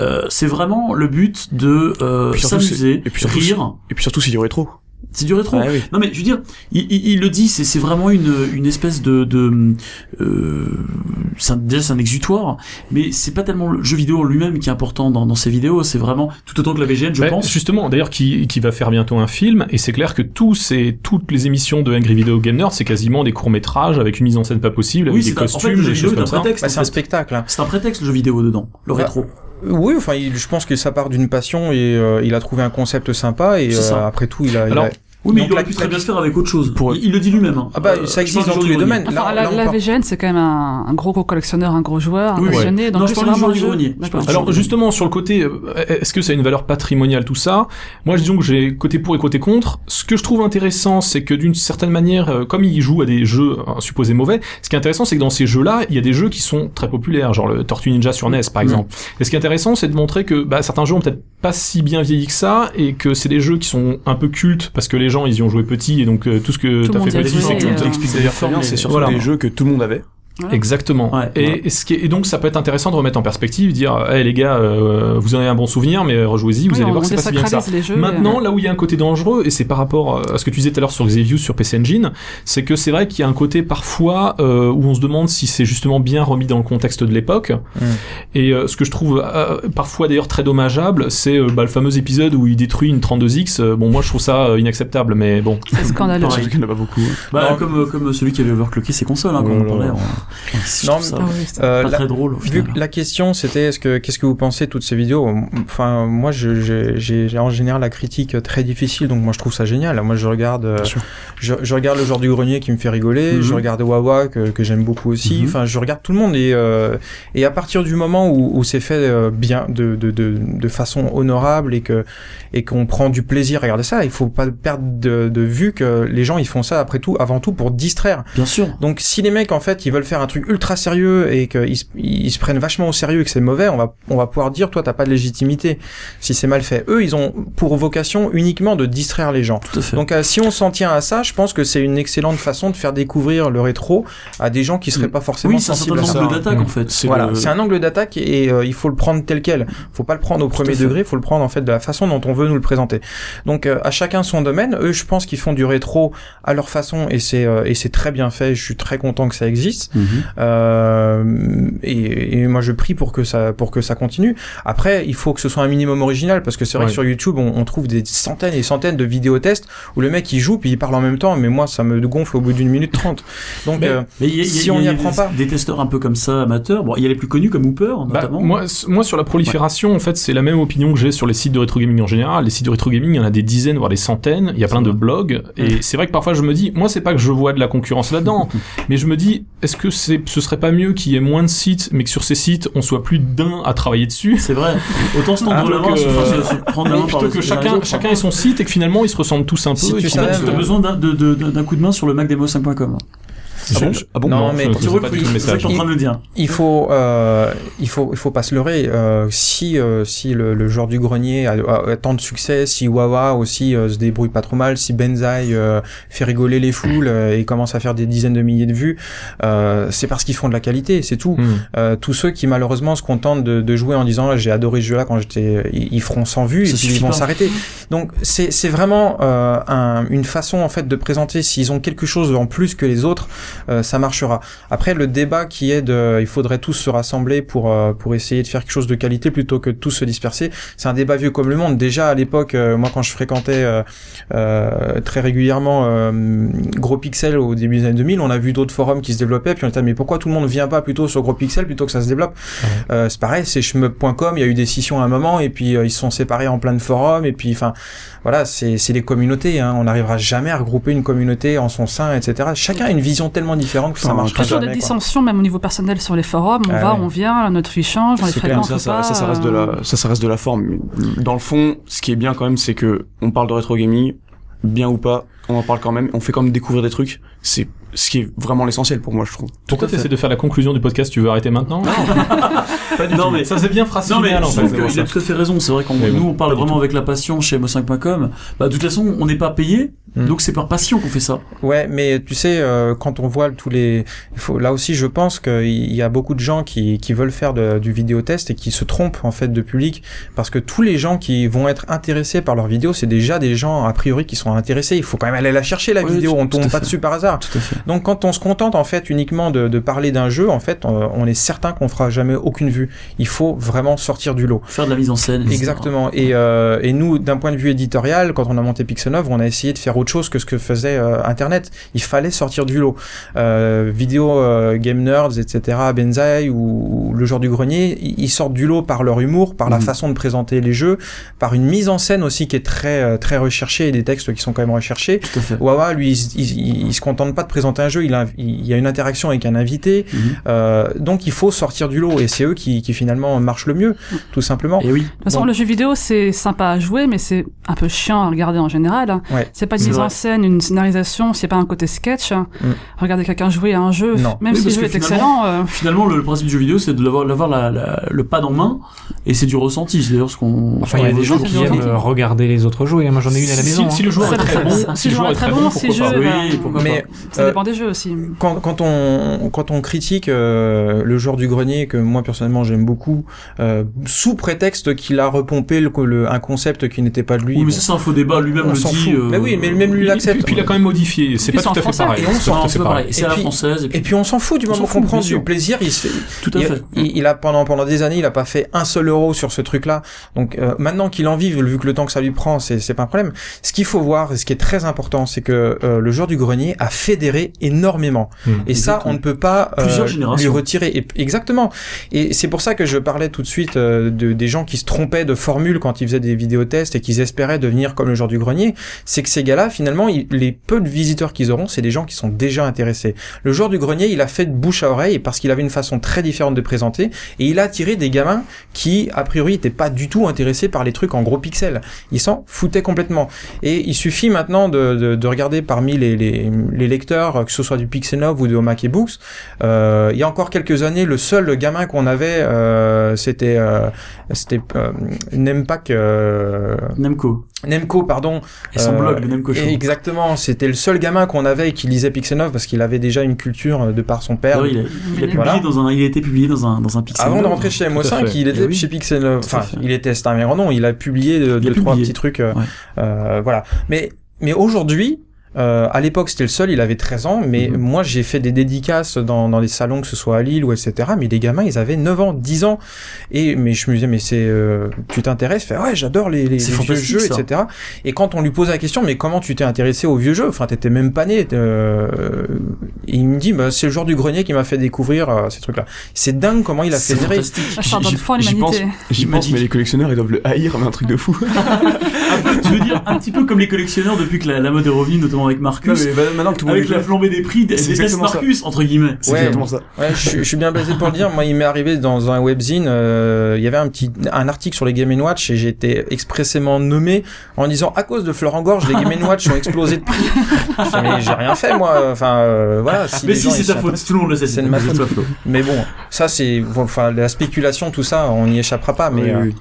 Euh, c'est vraiment le but de euh, s'amuser, et puis surtout, rire. Et puis surtout c'est du rétro. C'est du rétro. Ouais, oui. Non mais je veux dire, il, il, il le dit, c'est c'est vraiment une, une espèce de, de euh, c'est un- déjà c'est un exutoire, mais c'est pas tellement le jeu vidéo lui-même qui est important dans, dans ses vidéos, c'est vraiment tout autant que la VGN, je Ouais, pense. Justement, d'ailleurs, qui, qui va faire bientôt un film, et c'est clair que tous ces, toutes les émissions de Angry Video Game Nerd, c'est quasiment des courts métrages avec une mise en scène pas possible, avec Oui, des c'est un- en fait costumes, le jeu des vidéo choses comme ça. prétexte. Bah, en c'est un spectacle. hein. C'est un prétexte le jeu vidéo dedans, le Bah, rétro. Oui, enfin, il- je pense que ça part d'une passion et euh, il a trouvé un concept sympa et euh, après tout, il a. il Alors, a- Oui, mais Donc, il aurait la- pu très bien se faire avec autre chose. Pour- il, il le dit lui-même. hein. Ah bah, Euh, ça existe dans tous les domaines. Enfin, Là, la, là, la VGN, c'est quand même un, un gros gros collectionneur, un gros joueur, un Oui, passionné. Donc Non, je parle du un du grenier. Alors justement sur le côté, euh, est-ce que ça a une valeur patrimoniale tout ça? Moi disons que j'ai côté pour et côté contre. Ce que je trouve intéressant, c'est que d'une certaine manière, euh, comme il joue à des jeux supposés mauvais, ce qui est intéressant, c'est que dans ces jeux-là, il y a des jeux qui sont très populaires, genre le Tortue Ninja sur NES par exemple. Et ce qui est intéressant, c'est de montrer que bah, certains jeux ont peut-être pas si bien vieilli que ça, et que c'est des jeux qui sont un peu cultes parce que les gens ils y ont joué petit, et donc euh, tout ce que t'as monde fait petit, c'est culte. Tu L'explique c'est d'ailleurs c'est surtout Voilà. des jeux que tout le monde avait. Exactement. Ouais, et, ouais. et ce qui est- et donc ça peut être intéressant de remettre en perspective, dire, hey les gars, euh, vous en avez un bon souvenir, mais rejouez-y, vous Oui, allez on- voir que c'est pas si bien que ça. désacralise les jeux. Maintenant, là où il y a un côté dangereux, et c'est par rapport à ce que tu disais tout à l'heure sur Xevious, sur PC Engine, c'est que c'est vrai qu'il y a un côté parfois euh, où on se demande si c'est justement bien remis dans le contexte de l'époque. Et euh, ce que je trouve euh, parfois d'ailleurs très dommageable, c'est euh, bah, le fameux épisode où il détruit une 32X. Euh, bon, moi je trouve ça euh, inacceptable, mais bon. C'est scandaleux. Qu'il n'y en a pas beaucoup. hein. Bah, comme, comme celui qui avait overclocké ses consoles, hein, Oh comme on là parlait. Non, ça oui, Euh, pas la- très drôle au Vu que la question c'était est-ce que qu'est-ce que vous pensez de toutes ces vidéos? Enfin moi j'ai en général la critique très difficile donc moi je trouve ça génial. Moi je regarde euh, je, je regarde le genre du grenier qui me fait rigoler, Mhm. je regarde Wawa que, que j'aime beaucoup aussi. Mhm. Enfin je regarde tout le monde et euh, et à partir du moment où, où c'est fait euh, bien de, de, de, de façon honorable et que et qu'on prend du plaisir à regarder ça, il faut pas perdre de, de vue que les gens ils font ça après tout avant tout pour distraire. Bien sûr. Donc si les mecs en fait ils veulent faire un truc ultra sérieux et qu'ils se- ils se prennent vachement au sérieux et que c'est mauvais, on va on va pouvoir dire toi t'as pas de légitimité si c'est mal fait. Eux ils ont pour vocation uniquement de distraire les gens. Tout à fait. Donc euh, si on s'en tient à ça, je pense que c'est une excellente façon de faire découvrir le rétro à des gens qui seraient pas forcément oui, c'est un sensibles à ça. angle d'attaque Mm. en fait. C'est Voilà, le- c'est un angle d'attaque et euh, il faut le prendre tel quel. Faut pas le prendre au premier fait. degré, faut le prendre en fait de la façon dont on veut nous le présenter. Donc euh, à chacun son domaine. Eux, je pense qu'ils font du rétro à leur façon et c'est euh, et c'est très bien fait. Je suis très content que ça existe. Mhm. Euh, et, et moi je prie pour que ça pour que ça continue. Après, il faut que ce soit un minimum original parce que c'est vrai Ouais. que sur YouTube on, on trouve des centaines et centaines de vidéos tests où le mec il joue puis il parle en même temps. Mais moi ça me gonfle au bout d'une minute trente. Donc Mais- euh, Mais y a, Si y a- on n'y apprend des, pas. des testeurs un peu comme ça amateurs. Bon, il y a les plus connus comme Hooper Bah, notamment. moi, s- moi, sur la prolifération, en fait, c'est la même opinion que j'ai sur les sites de rétro gaming en général. Les sites de rétro gaming, il y en a des dizaines, voire des centaines. Il y a plein de blogs. Et c'est vrai que parfois, je me dis, moi, c'est pas que je vois de la concurrence là-dedans, [LAUGHS] mais je me dis, est-ce que c'est, ce serait pas mieux qu'il y ait moins de sites, mais que sur ces sites, on soit plus d'un à travailler dessus? C'est vrai. Autant se tendre Ah, la main, euh, se- prendre la main par que chacun, chacun ait son site et que finalement, ils se ressemblent tous un peu. Si et tu euh, besoin d'un de- de- d'un coup de main sur le macdemo5.com. Ah bon Ah bon Non, mais- Tu vois que en train de le dire. Il faut, euh, il faut, il faut pas se leurrer. Euh, si, euh, si le, le joueur du grenier a, a- a tant de succès, si Wawa aussi euh, se débrouille pas trop mal, si Benzaï euh, fait rigoler les foules euh, et commence à faire des dizaines de milliers de vues, euh, c'est parce qu'ils font de la qualité, c'est tout. Euh, tous ceux qui malheureusement se contentent de, de jouer en disant Ah, j'ai adoré ce jeu-là quand j'étais, ils, ils feront 100 vues et puis ils vont s'arrêter. Donc c'est, c'est vraiment euh, un- une façon en fait de présenter s'ils ont quelque chose en plus que les autres, euh, ça marchera. Après le débat qui est de, il faudrait tous se rassembler pour euh, pour essayer de faire quelque chose de qualité plutôt que de tous se disperser. C'est un débat vieux comme le monde. Déjà à l'époque, euh, moi quand je fréquentais euh, euh, très régulièrement euh, Gros Pixel au début des années 2000, on a vu d'autres forums qui se développaient, puis on était mais pourquoi tout le monde vient pas plutôt sur Gros Pixel plutôt que ça se développe? Euh, C'est pareil, c'est shmup.com, il y a eu des scissions à un moment, et puis euh, ils se sont séparés en plein de forums, et puis enfin voilà, c'est c'est les communautés. Hein. On n'arrivera jamais à regrouper une communauté en son sein, etc. Chacun a une vision tellement différente que ça marchera Toujours jamais. des dissensions, même au niveau personnel sur les forums. On Ah va, ouais. on vient, notre vie change, on les C'est fréquente ça, ça, pas. ça, ça reste de euh, la, ça, ça reste de la forme. Dans le fond, ce qui est bien quand même, c'est que on parle de rétro gaming, bien ou pas, on en parle quand même. On fait quand même découvrir des trucs. C'est ce qui est vraiment l'essentiel pour moi, je trouve. Pourquoi à fait. t'essaies de faire la conclusion du podcast Tu veux arrêter maintenant [LAUGHS] Pas du Non, tout. mais- ça faisait bien phrase Non mais en fait. c'est qu'il a tout à fait raison. C'est vrai qu'on nous on parle vraiment avec la passion chez mo5.com. Bah de toute façon on n'est pas payé, Mm. Donc c'est par passion qu'on fait ça. Ouais, mais tu sais, euh, quand on voit tous les, faut, là aussi, je pense qu'il y a beaucoup de gens qui, qui veulent faire de- du vidéotest et qui se trompent en fait de public, parce que tous les gens qui vont être intéressés par leur vidéo, c'est déjà des gens a priori qui sont intéressés. Il faut quand même aller la chercher la Oui, vidéo. tout- on tombe pas fait. dessus par hasard. Tout à fait. Donc quand on se contente en fait uniquement de, de parler d'un jeu, en fait, on, on est certain qu'on fera jamais aucune vue. Il faut vraiment sortir du lot. Faire de la mise en scène. Exactement. Et, euh, et nous, d'un point de vue éditorial, quand on a monté Pixelnov, on a essayé de faire autre chose que ce que faisait euh, Internet. Il fallait sortir du lot. Euh, vidéo euh, Game Nerds, etc., Benzaï ou, ou Le Genre du Grenier, ils sortent du lot par leur humour, par la Mhm. façon de présenter les jeux, par une mise en scène aussi qui est très euh, très recherchée et des textes qui sont quand même recherchés. Tout à fait. Wawa, lui, il, il- il se contente pas de présenter un jeu, il, a, il y a une interaction avec un invité, Mhm. euh, donc il faut sortir du lot et c'est eux qui, qui finalement marchent le mieux, tout simplement. Et oui. De toute façon, Bon. le jeu vidéo, c'est sympa à jouer, mais c'est un peu chiant à regarder en général. Ouais. C'est pas une C'est mise en scène, une scénarisation, c'est pas un côté sketch. Regarder quelqu'un jouer à un jeu, Non. même Oui, si le jeu est excellent, euh, Finalement, le, le principe du jeu vidéo, c'est de l'avoir, l'avoir la, la- le pad en main, et c'est du ressenti. C'est d'ailleurs ce qu'on. Enfin, il y a des gens qui aiment euh, regarder les autres jouer. Moi, j'en ai une à la maison. Si, hein. le joueur est très bon, si le joueur est très bon, si Mais ça euh, dépend des jeux aussi. quand, quand on quand on critique le joueur du grenier que moi personnellement j'aime beaucoup sous prétexte qu'il a repompé un concept qui n'était pas de lui Oui, mais ça, c'est un faux débat. Lui-même le dit. Mais oui, mais même lui Et l'accepte. puis, puis il a quand même modifié. C'est pas tout à fait français, pareil. et on pareil. C'est la puis- française. Et puis, et puis on s'en fout du moment qu'on prend du plaisir il se fait tout à fait. il- a pendant pendant des années il a pas fait un seul euro sur ce truc là donc euh, maintenant qu'il en vive vu que le temps que ça lui prend c'est c'est pas un problème ce qu'il faut voir et ce qui est très important c'est que euh, le joueur du grenier a fédéré énormément Hmm. Et ça, on ne peut pas euh, lui retirer. Et, exactement. Et c'est pour ça que je parlais tout de suite de, des gens qui se trompaient de formule quand ils faisaient des vidéotests et qu'ils espéraient devenir comme le genre du grenier. C'est que ces gars-là, finalement, les peu de visiteurs qu'ils auront, c'est des gens qui sont déjà intéressés. Le genre du grenier, il a fait de bouche à oreille parce qu'il avait une façon très différente de présenter et il a attiré des gamins qui, a priori, n'étaient pas du tout intéressés par les trucs en gros pixels. Ils s'en foutaient complètement. Et il suffit maintenant de, de, de regarder parmi les, les, les lecteurs, que ce soit du Pixelnov ou de et Books, euh, il y a encore quelques années, le seul gamin qu'on avait, euh, c'était euh, c'était euh, Nempak, euh, Nemco. Nemco, pardon. Et son Euh, blog, le Nemco Exactement, c'était le seul gamin qu'on avait qui lisait Pixelnov parce qu'il avait déjà une culture euh, de par son père. D'ailleurs, il a, il a publié Voilà. dans un, il a été publié dans un, dans un pixel. Avant de rentrer chez Tout à MO5, fait. il était Eh oui. chez à Enfin, il était, c'est un grand nom. Il a publié deux, a deux, trois publié. petits trucs. euh, Ouais. euh, voilà. Mais, mais aujourd'hui, euh, à l'époque, c'était le seul, il avait 13 ans, mais Mhm. moi, j'ai fait des dédicaces dans, dans les salons, que ce soit à Lille ou etc., mais les gamins, ils avaient 9 ans, 10 ans, et, mais je me disais, mais c'est, euh, tu t'intéresses, fait, ouais, j'adore les, les, C'est les vieux jeux, ça. etc. Et quand on lui pose la question, mais comment tu t'es intéressé aux vieux jeux? Enfin, t'étais même pas né, euh, et il me dit, bah, c'est le genre du grenier qui m'a fait découvrir euh, ces trucs-là. C'est dingue comment il a fédéré. fantastique. J'y- pense. J'y pense, mais les collectionneurs, ils doivent le haïr, mais un truc de fou. [LAUGHS] Un peu, tu veux dire un petit peu comme les collectionneurs depuis que la, la mode est revenue, notamment avec Marcus, Non, mais bah, maintenant que tout le monde avec la flambée des prix, C'est ça. Marcus entre guillemets. c'est Ouais. exactement ça. Ouais, je, suis- je suis bien basé pour le dire. Moi, il m'est arrivé dans un webzine, euh, il y avait un petit un article sur les Game Watch et j'ai été expressément nommé en disant à cause de Florent Gorge, les Game Watch ont explosé de prix. [LAUGHS] Je mais j'ai rien fait moi. Enfin euh, voilà. Si Mais si, c'est ta faute, tout le monde le sait. C'est de ma faute. Flo. Mais bon, ça c'est enfin la spéculation, tout ça, on n'y échappera pas. Mais Oui, euh, oui.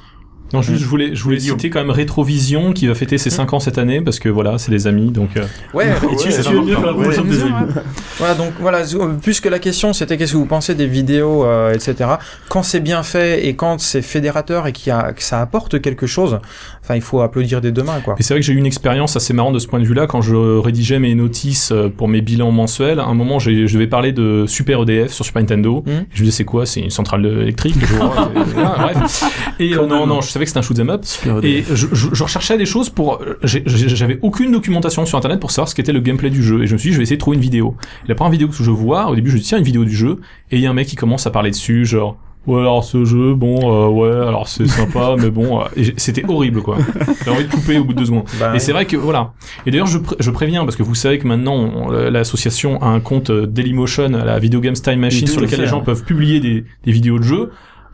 Non, juste, je voulais, je voulais citer quand même Rétrovision qui va fêter ses 5 ans cette année parce que voilà, c'est des amis donc. euh, ouais. Et tu, Ouais, tu c'est veux bien faire la important. promotion de tes Ouais. amis. Voilà, donc voilà, euh, puisque la question c'était qu'est-ce que vous pensez des vidéos, euh, etc. Quand c'est bien fait et quand c'est fédérateur et y a, que ça apporte quelque chose, enfin il faut applaudir des deux mains quoi. Et c'est vrai que j'ai eu une expérience assez marrante de ce point de vue-là quand je rédigeais mes notices euh, pour mes bilans mensuels. À un moment, j'ai- je devais parler de Super EDF sur Super Nintendo. Mhm. Je me disais c'est quoi? C'est une centrale électrique je vois, et- voilà, [LAUGHS] bref. Et euh, non, non, je savais que c'était un shoot 'em up. Et je, je, je recherchais des choses pour. J'avais aucune documentation sur internet pour savoir ce qu'était le gameplay du jeu. Et je me suis dit, je vais essayer de trouver une vidéo. Et la première vidéo que je vois, au début, je dis, tiens, une vidéo du jeu. Et il y a un mec qui commence à parler dessus, genre. Ouais, alors ce jeu, bon, euh, ouais, alors c'est sympa, [LAUGHS] mais bon, euh, c'était horrible, quoi. J'ai envie de couper au bout de deux secondes. Bah, Et c'est vrai que voilà. Et d'ailleurs, je, pré- je préviens parce que vous savez que maintenant on- l'association a un compte euh, Dailymotion, la Video Games Time Machine, sur lequel les gens peuvent publier des, des vidéos de jeux.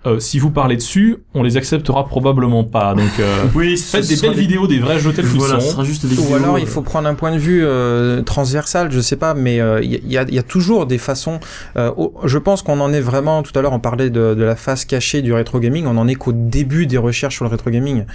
Euh, si vous parlez dessus, on les acceptera probablement pas. Donc euh, [LAUGHS] Oui, faites des belles vidéos, des vrais jeux tels qu'ils Voilà, ce sont. sera juste des Ou vidéos. alors il euh, faut prendre un point de vue euh, transversal, je sais pas, mais euh, il y, a, il y a toujours des façons. euh, au- je pense qu'on en est vraiment. Tout à l'heure, on parlait de, de la face cachée du rétro gaming. On en est qu'au début des recherches sur le rétro gaming.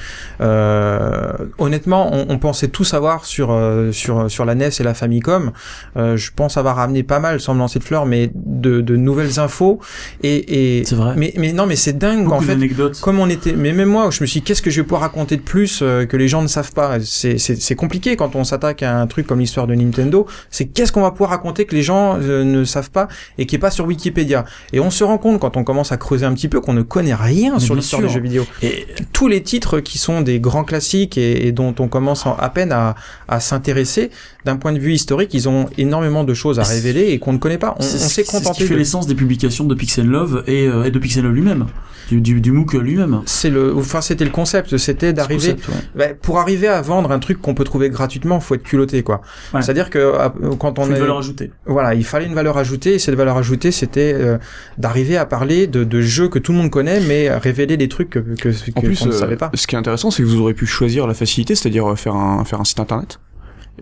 Euh, honnêtement, on, on pensait tout savoir sur euh, sur sur la NES et la Famicom. Euh, je pense avoir amené pas mal, sans me lancer de fleurs, mais de, de nouvelles infos. Et, et C'est vrai. mais mais non, mais c'est dingue Beaucoup en fait. Comme on était, mais même moi, je me suis dit, qu'est-ce que je vais pouvoir raconter de plus euh, que les gens ne savent pas? C'est compliqué quand on s'attaque à un truc comme l'histoire de Nintendo. C'est qu'est-ce qu'on va pouvoir raconter que les gens euh, ne savent pas et qui est pas sur Wikipédia. Et on se rend compte quand on commence à creuser un petit peu qu'on ne connaît rien Mais sur l'histoire des jeux vidéo. Et Tous les titres qui sont des grands classiques et, et dont on commence en- à peine à, à s'intéresser, d'un point de vue historique, ils ont énormément de choses à révéler et qu'on ne connaît pas. On, on s'est c'est ce qui contenté fait de l'essence des publications de Pixel Love et, euh, et de Pixel Love lui-même, du, du, du MOOC lui-même. c'est le, enfin c'était le concept, c'était d'arriver ouais. Bah, pour arriver à vendre un truc qu'on peut trouver gratuitement, faut être culotté quoi. Ouais. C'est-à-dire que euh, quand on Faut une est, valeur ajoutée. voilà, il fallait une valeur ajoutée et cette valeur ajoutée c'était euh, d'arriver à parler de, de jeux que tout le monde connaît mais révéler des trucs que que que- En plus, qu'on ne euh, savait pas. ce qui est intéressant, c'est que vous aurez pu choisir la facilité, c'est-à-dire euh, faire un, faire un site internet.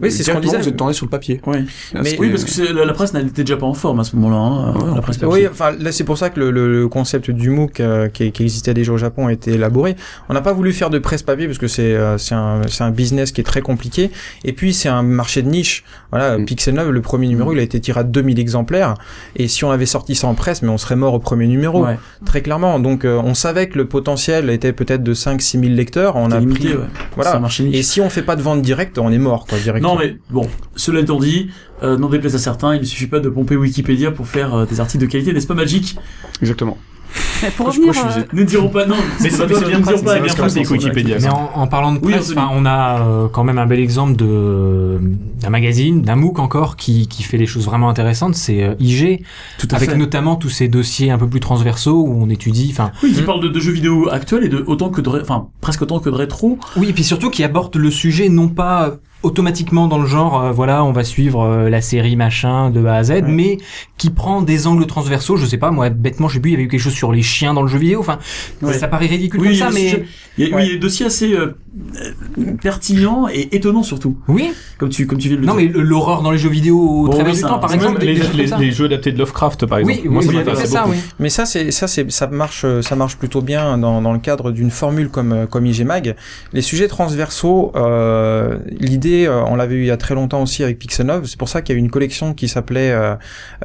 Oui, c'est ce qu'on disait. Vous êtes tourné sur le papier. Là, Mais- Oui, parce que c'est- la, la presse n'était déjà pas en forme à ce moment-là. Hein, Ouais, la presse Oui, enfin là c'est pour ça que le, le- le concept du MOOC euh, qui, qui existait déjà au Japon a été élaboré. On n'a pas voulu faire de presse papier parce que c'est euh, c'est un c'est un business qui est très compliqué et puis c'est un marché de niche. Voilà, Mm. Pixel 9 le premier numéro il a été tiré à 2000 exemplaires et si on avait sorti ça en presse mais on serait mort au premier numéro Ouais. très clairement. Donc euh, on savait que le potentiel était peut-être de 5 6 000 lecteurs, on a limité, pris ouais. voilà. C'est un marché niche. Et si on fait pas de vente directe, on est mort quoi directement. Non, mais bon, cela étant dit, euh, n'en déplaise à certains, il ne suffit pas de pomper Wikipédia pour faire euh, des articles de qualité, n'est-ce pas Magic? Exactement. Mais pour Pourquoi je- revenir, euh, Ne dirons pas non. Mais c'est c'est pas bien ne pratique, pas bien bien pratique, Wikipédia. Mais en, en parlant de presse, on a euh, quand même un bel exemple de d'un magazine, d'un MOOC encore qui, qui fait des choses vraiment intéressantes. C'est euh, IG, Tout avec fait. notamment tous ces dossiers un peu plus transversaux où on étudie. Enfin, Oui, qui Mm. parle de, de jeux vidéo actuels et de autant que de, enfin presque autant que de rétro. oui, et puis surtout qui aborde le sujet non pas automatiquement dans le genre, euh, voilà, on va suivre euh, la série machin de A à Z, mais qui prend des angles transversaux. Je sais pas, moi, bêtement, je sais plus, il y avait eu quelque chose sur les chiens dans le jeu vidéo. Enfin, Ouais. ça paraît ridicule Oui, comme ça, mais sujets- il y a, oui, il y a des dossiers assez euh, euh, pertinents et étonnants surtout, oui. comme tu comme tu viens de le Non, dire. mais l'horreur dans les jeux vidéo au Bon, travers oui, du temps, par exemple, les, jeux adaptés de Lovecraft, par exemple. Oui, Moi, oui, ça ça, oui. Mais ça, c'est ça, c'est ça marche, euh, ça marche plutôt bien dans, dans le cadre d'une formule comme euh, comme IG Mag. Les sujets transversaux, euh, l'idée, euh, on l'avait eu il y a très longtemps aussi avec Pixelnov. C'est pour ça qu'il y a eu une collection qui s'appelait euh,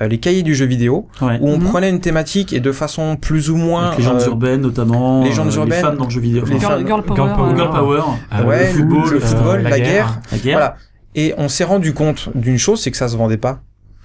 euh, les Cahiers du jeu vidéo, Ouais. où on Mhm. prenait une thématique et de façon plus ou moins Avec les légendes euh, urbaines notamment, légendes euh, urbaines, les femmes dans le jeu vidéo, les enfin, femmes- Girl, Girl Power. Girl Power. Girl Power, Euh, ouais, le football, le football, euh, la, la guerre. guerre. la guerre. Voilà. Et on s'est rendu compte d'une chose, c'est que ça se vendait pas.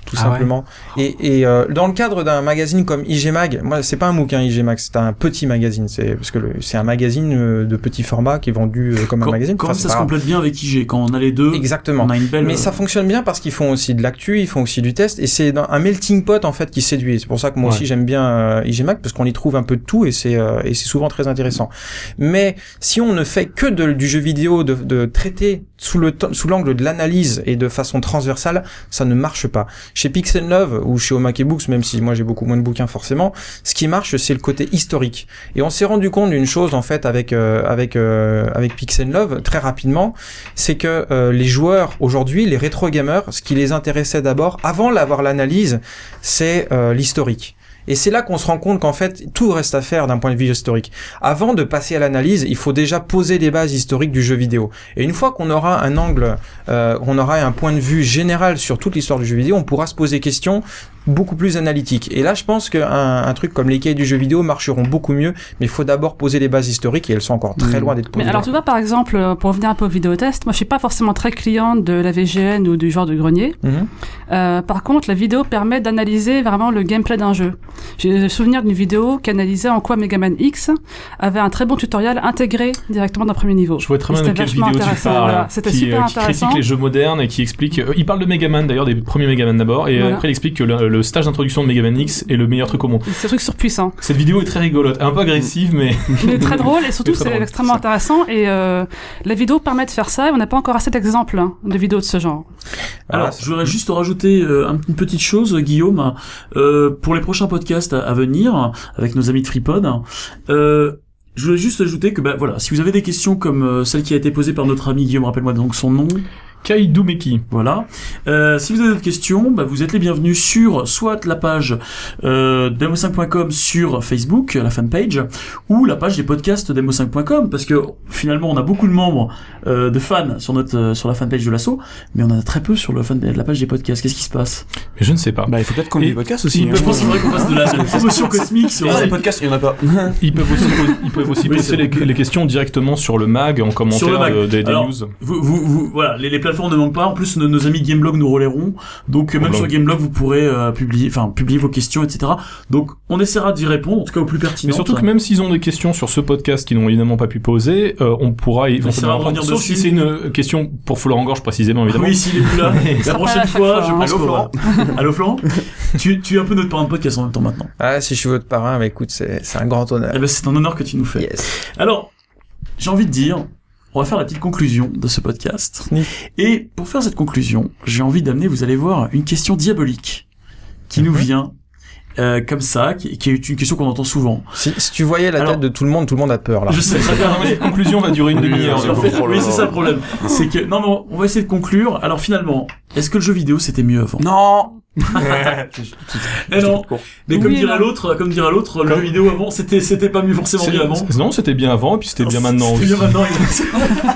Tout Ah ouais. simplement. Et, et euh, dans le cadre d'un magazine comme IG Mag, moi c'est pas un MOOC hein, IG Mag, c'est un petit magazine, c'est parce que c'est un magazine euh, de petit format qui est vendu euh, comme un magazine. quand Enfin, ça se complète bien avec IG, quand on a les deux, Exactement. on a une belle. Mais ça fonctionne bien parce qu'ils font aussi de l'actu, ils font aussi du test, et c'est un melting pot en fait qui séduit. C'est pour ça que moi Ouais. aussi j'aime bien euh, IG Mag parce qu'on y trouve un peu de tout et c'est euh, et c'est souvent très intéressant. Mais si on ne fait que de- du jeu vidéo, de, de traiter sous le sous l'angle de l'analyse et de façon transversale, ça ne marche pas. Chez Pixel Love ou chez Omake Books, même si moi j'ai beaucoup moins de bouquins forcément, ce qui marche c'est le côté historique. Et on s'est rendu compte d'une chose en fait avec euh, avec euh, avec Pixel Love très rapidement, c'est que euh, les joueurs aujourd'hui, les rétro gamers, ce qui les intéressait d'abord, avant d'avoir l'analyse, c'est euh, l'historique. Et c'est là qu'on se rend compte qu'en fait, tout reste à faire d'un point de vue historique. Avant de passer à l'analyse, il faut déjà poser les bases historiques du jeu vidéo. Et une fois qu'on aura un angle, euh, on aura un point de vue général sur toute l'histoire du jeu vidéo, on pourra se poser des questions beaucoup plus analytiques. Et là, je pense qu'un un truc comme les cahiers du jeu vidéo marcheront beaucoup mieux, mais il faut d'abord poser les bases historiques et elles sont encore très Mhm. loin d'être posées. Mais alors tu vois par exemple, euh, pour revenir un peu au vidéotest, moi je suis pas forcément très cliente de la VGN ou du genre de grenier. Mhm. Euh, par contre, la vidéo permet d'analyser vraiment le gameplay d'un jeu. J'ai le souvenir d'une vidéo qui analysait en quoi Mega Man X avait un très bon tutoriel intégré directement dans le premier niveau. Je vois très bien de quelle vachement vidéo tu intéressant, parles. voilà. C'était qui, super euh, qui intéressant. critique les jeux modernes et qui explique. euh, il parle de Megaman d'ailleurs, des premiers Megaman d'abord, et euh, Voilà. après il explique que le, le stage d'introduction de Megaman X est le meilleur truc au monde. C'est un truc surpuissant. Cette vidéo est très rigolote, un peu agressive, mais Mais très [LAUGHS] drôle et surtout C'est extrêmement intéressant et euh, la vidéo permet de faire ça et on n'a pas encore assez d'exemples hein, de vidéos de ce genre. Alors, je voudrais juste rajouter euh, un- une petite chose, Guillaume, euh, pour les prochains podcasts à, à venir avec nos amis de FreePod. Euh, je voulais juste ajouter que, bah, voilà, si vous avez des questions comme euh, celle qui a été posée par notre ami Guillaume, rappelle-moi donc son nom. Kai Doumeki. Voilà. Euh, si vous avez d'autres questions, bah, vous êtes les bienvenus sur soit la page euh, demo5.com sur Facebook, la fanpage, ou la page des podcasts demo5.com, parce que finalement on a beaucoup de membres, euh, de fans sur notre euh, sur la fanpage de l'assaut, mais on en a très peu sur le fan, la page des podcasts. Qu'est-ce qui se passe? Mais je ne sais pas. Bah, il faut peut-être qu'on ait des podcasts aussi. Je pense qu'il faudrait qu'on fasse de la, de la [LAUGHS] promotion cosmique sur. Des podcasts, il y en a pas. [LAUGHS] Ils peuvent aussi, pos- ils peuvent aussi Oui, poser les, les questions directement sur le mag en commentaire Sur le mag. de- des, des Alors, news. Vous, vous, vous- voilà, les, les plateformes ne manquent pas. En plus, nos, nos amis Gameblog nous relayeront. Donc, euh, même sur Gameblog, vous pourrez euh, publier, enfin, publier vos questions, etc. Donc, on essaiera d'y répondre, en tout cas au plus pertinent. Mais surtout que même s'ils ont des questions sur ce podcast qu'ils n'ont évidemment pas pu poser, euh, on pourra éventuellement revenir. Sauf dessus. si c'est une question pour Florent Gorge précisément évidemment. Oui, s'il est plus là. [LAUGHS] la prochaine fois, fois, je hein. pense Allô, va- Allô, Florent [LAUGHS] tu, tu es un peu notre parrain de podcast en même temps maintenant. Ah, si je suis votre parrain, bah écoute, c'est c'est un grand honneur. Eh ben, c'est un honneur que tu nous fais. Yes. Alors, j'ai envie de dire, on va faire la petite conclusion de ce podcast. Oui. Et pour faire cette conclusion, j'ai envie d'amener, vous allez voir, une question diabolique qui nous Mhm. vient euh, comme ça, qui, qui est une question qu'on entend souvent. Si, si tu voyais la Alors- tête de tout le monde, tout le monde a peur là. Je sais très Très bien, bien, non, mais mais cette conclusion va durer une demi-heure. oui, c'est ça le problème. C'est que non, non, on va essayer de conclure. Alors finalement, est-ce que le jeu vidéo c'était mieux avant? Non [LAUGHS] Eh non. Mais comme dirait l'autre, comme dirait l'autre, le jeu vidéo avant, c'était c'était pas mieux forcément mieux avant. Non, c'était bien avant, et puis c'était bien maintenant C'était aussi. bien maintenant.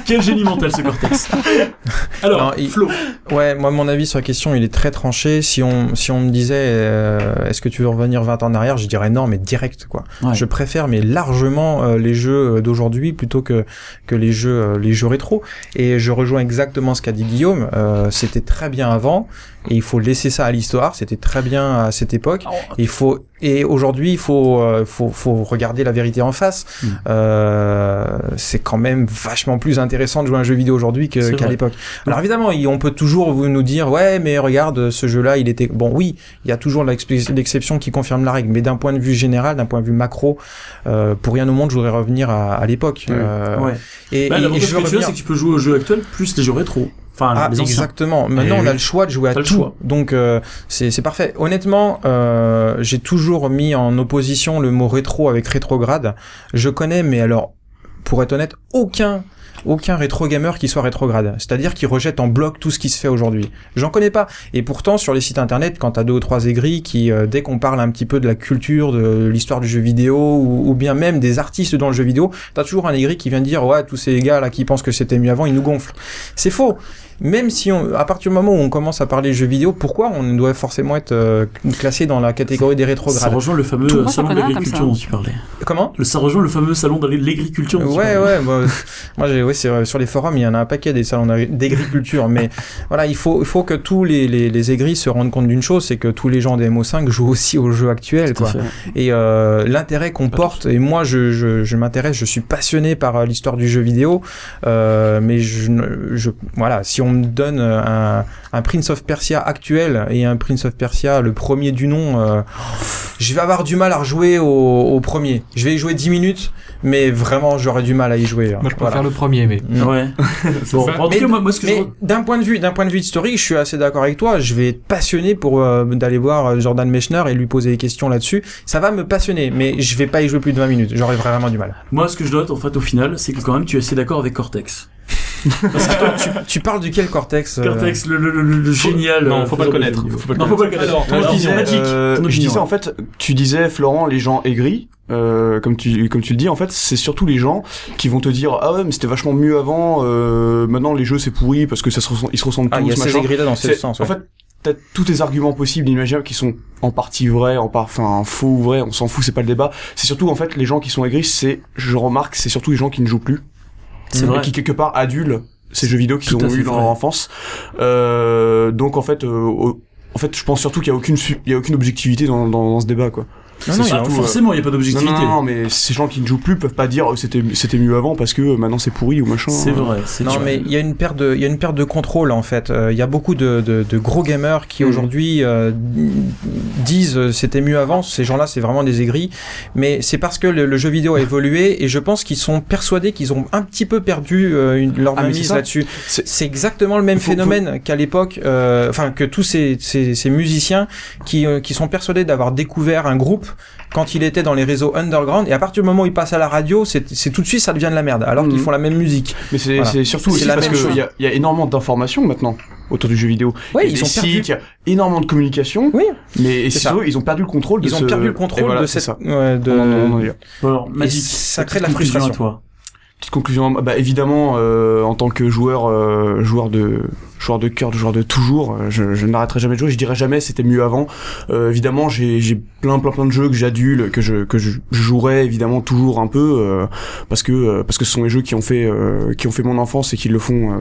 Quel génie mental ce cortex. [LAUGHS] Alors, Flo. Ouais, moi mon avis sur la question, il est très tranché. Si on si on me disait euh, est-ce que tu veux revenir 20 ans en arrière, je dirais non, mais direct quoi. Je préfère mais largement euh, les jeux euh, d'aujourd'hui plutôt que que les jeux euh, les jeux rétro. Et je rejoins exactement ce qu'a dit Guillaume. Euh, C'était très bien avant et il faut laisser ça à l'histoire. C'était très bien à cette époque. Il faut et aujourd'hui il faut euh, faut faut regarder la vérité en face. Mm. Euh, c'est quand même vachement plus intéressant de jouer à un jeu vidéo aujourd'hui qu'à l'époque. Alors évidemment, il- on peut toujours vous nous dire ouais mais regarde ce jeu-là il était bon oui il y a toujours l'exception qui confirme la règle mais d'un point de vue général d'un point de vue macro euh, pour rien au monde je voudrais revenir à, à l'époque Oui. Euh, Ouais. et, Bah, et- et je veux revenir c'est que tu peux jouer aux jeux actuels plus les jeux rétro. Enfin, ah, les exactement. Maintenant, Eh on a le choix de jouer à tout. choix. Donc, euh, c'est c'est parfait. Honnêtement, euh, j'ai toujours mis en opposition le mot rétro avec rétrograde. Je connais, mais alors, pour être honnête, aucun aucun rétro gamer qui soit rétrograde, c'est-à-dire qui rejette en bloc tout ce qui se fait aujourd'hui. J'en connais pas. Et pourtant, sur les sites internet, quand t'as deux ou trois aigris qui, euh, dès qu'on parle un petit peu de la culture, de l'histoire du jeu vidéo, ou, ou bien même des artistes dans le jeu vidéo, t'as toujours un aigri qui vient dire ouais, tous ces gars là qui pensent que c'était mieux avant, ils nous gonflent. C'est faux. Même si on, à partir du moment où on commence à parler jeux vidéo, pourquoi on doit forcément être euh, classé dans la catégorie des Ça rétrogrades rejoint le fameux Tout le euh, monde salon de l'agriculture dont ça. tu parlais. Comment? Ça rejoint le fameux salon de l'agriculture Ouais, ouais, moi, [LAUGHS] moi j'ai, ouais, c'est vrai, sur les forums, il y en a un paquet des salons d'agri- d'agriculture, mais voilà, il faut, il faut que tous les, les, les aigris se rendent compte d'une chose, c'est que tous les gens des MO5 jouent aussi aux jeux actuels, quoi. Et euh, l'intérêt qu'on porte, et moi je, je, je m'intéresse, je suis passionné par euh, l'histoire du jeu vidéo, euh, mais je, je, voilà, si on me donne un, un Prince of Persia actuel et un Prince of Persia le premier du nom, euh, je vais avoir du mal à rejouer au, au premier. Je vais y jouer 10 minutes, mais vraiment j'aurais du mal à y jouer. Moi, je Voilà. préfère le premier, mais. Mm. Ouais. [LAUGHS] bon, ça. en tout Mais- cas, moi, moi, ce que je Mais d'un point de vue, d'un point de vue historique, je suis assez d'accord avec toi. Je vais être passionné pour euh, d'aller voir euh, Jordan Mechner et lui poser des questions là-dessus. Ça va me passionner, mais je vais pas y jouer plus de 20 minutes. J'aurais vraiment du mal. Moi, ce que je note, en fait, au final, c'est que quand même, tu es assez d'accord avec Cortex. Tu, tu parles duquel Cortex euh, Cortex, le, le, le, le Faut- génial. non, euh, faut pas le connaître. jeux vidéo. Faut pas le non, faut pas le connaître. Alors, disais, euh, ton je disais en fait, tu disais Florent, les gens aigris, euh, comme tu comme tu le dis, en fait, c'est surtout les gens qui vont te dire ah ouais mais c'était vachement mieux avant, euh, maintenant les jeux c'est pourri parce que ça se ressemble, ils se ressemblent Ah, il y a tous ces aigris-là dans ce sens. En ouais. fait, t'as tous tes arguments possibles, imaginables, qui sont en partie vrais, en part, enfin faux ou vrais, on s'en fout, c'est pas le débat. C'est surtout en fait les gens qui sont aigris, c'est, je remarque, c'est surtout les gens qui ne jouent plus, C'est vrai. qui quelque part adulent ces jeux vidéo qu'ils ont eu dans vrai. leur enfance. Euh, donc en fait, euh, en fait, je pense surtout qu'il y a aucune, il y a aucune objectivité dans, dans, dans ce débat quoi. Non, C'est non, il y a surtout, euh, Forcément, il n'y a pas Non, d'objectivité. non, non, mais ces gens qui ne jouent plus peuvent pas dire euh, c'était c'était mieux avant parce que euh, maintenant c'est pourri ou machin. C'est vrai. c'est Non, vrai. mais il y a une perte de, il y a une perte de contrôle en fait. Euh, Il y a beaucoup de, de, de gros gamers qui Mhm. aujourd'hui euh, disent euh, c'était mieux avant. Ces gens-là, c'est vraiment des aigris. Mais c'est parce que le, le jeu vidéo a évolué et je pense qu'ils sont persuadés qu'ils ont un petit peu perdu euh, une- leur Ah, mainmise là-dessus. C'est- exactement le même Faut- phénomène qu'à l'époque, euh, enfin que tous ces, ces, ces musiciens qui, euh, qui sont persuadés d'avoir découvert un groupe quand il était dans les réseaux underground et à partir du moment où ils passent à la radio, c'est tout de suite ça devient de la merde alors qu'ils Mhm. font la même musique. Mais c'est Voilà. surtout aussi la parce même qu'il chose. y a, il y a énormément d'informations maintenant autour du jeu vidéo. Ouais, il y a ils des ont perdu. sites, il y a énormément de communication. Oui. Mais et C'est c'est ça. surtout, ils ont perdu le contrôle de Ils ont ce- perdu le contrôle voilà, de c'est cette, ça. ouais, de, On en- on en est là. Alors, ça crée de la frustration. à toi? Petite conclusion, bah évidemment, euh, en tant que joueur, euh, joueur de joueur de cœur, joueur de toujours, euh, je, je n'arrêterai jamais de jouer. Je dirais jamais c'était mieux avant. Euh, évidemment, j'ai j'ai plein plein plein de jeux que j'adule, que je que je jouerai évidemment toujours un peu euh, parce que euh, parce que ce sont les jeux qui ont fait euh, qui ont fait mon enfance et qui le font, euh,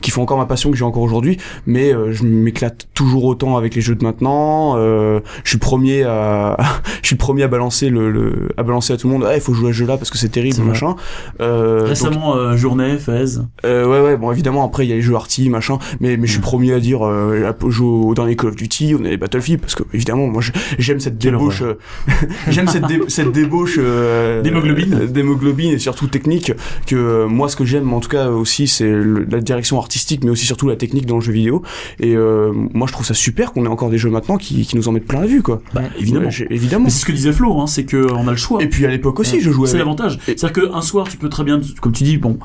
qui font encore ma passion que j'ai encore aujourd'hui. Mais euh, je m'éclate toujours autant avec les jeux de maintenant. Euh, je suis premier à [LAUGHS] je suis premier à balancer le, le à balancer à tout le monde. Ah, il faut jouer à ce jeu là parce que c'est terrible machin. Euh, Récemment, euh, Journée, Fez. euh, ouais ouais bon évidemment après il y a les jeux arty machin mais mais je suis Mm. premier à dire euh, à jouer au dernier Call of Duty on a les Battlefield parce que évidemment moi je- j'aime cette débauche euh, [LAUGHS] j'aime cette dé- cette débauche euh, D'hémoglobine. euh, d'hémoglobine et surtout technique que euh, moi ce que j'aime en tout cas aussi c'est la direction artistique mais aussi surtout la technique dans le jeu vidéo et euh, moi je trouve ça super qu'on ait encore des jeux maintenant qui, qui nous en mettent plein la vue quoi Bah, évidemment. Évidemment c'est ce que disait Flo, hein, c'est qu'on a le choix. et puis à l'époque aussi je jouais C'est l'avantage. C'est-à-dire qu'un soir, tu peux très bien, comme tu dis, bon,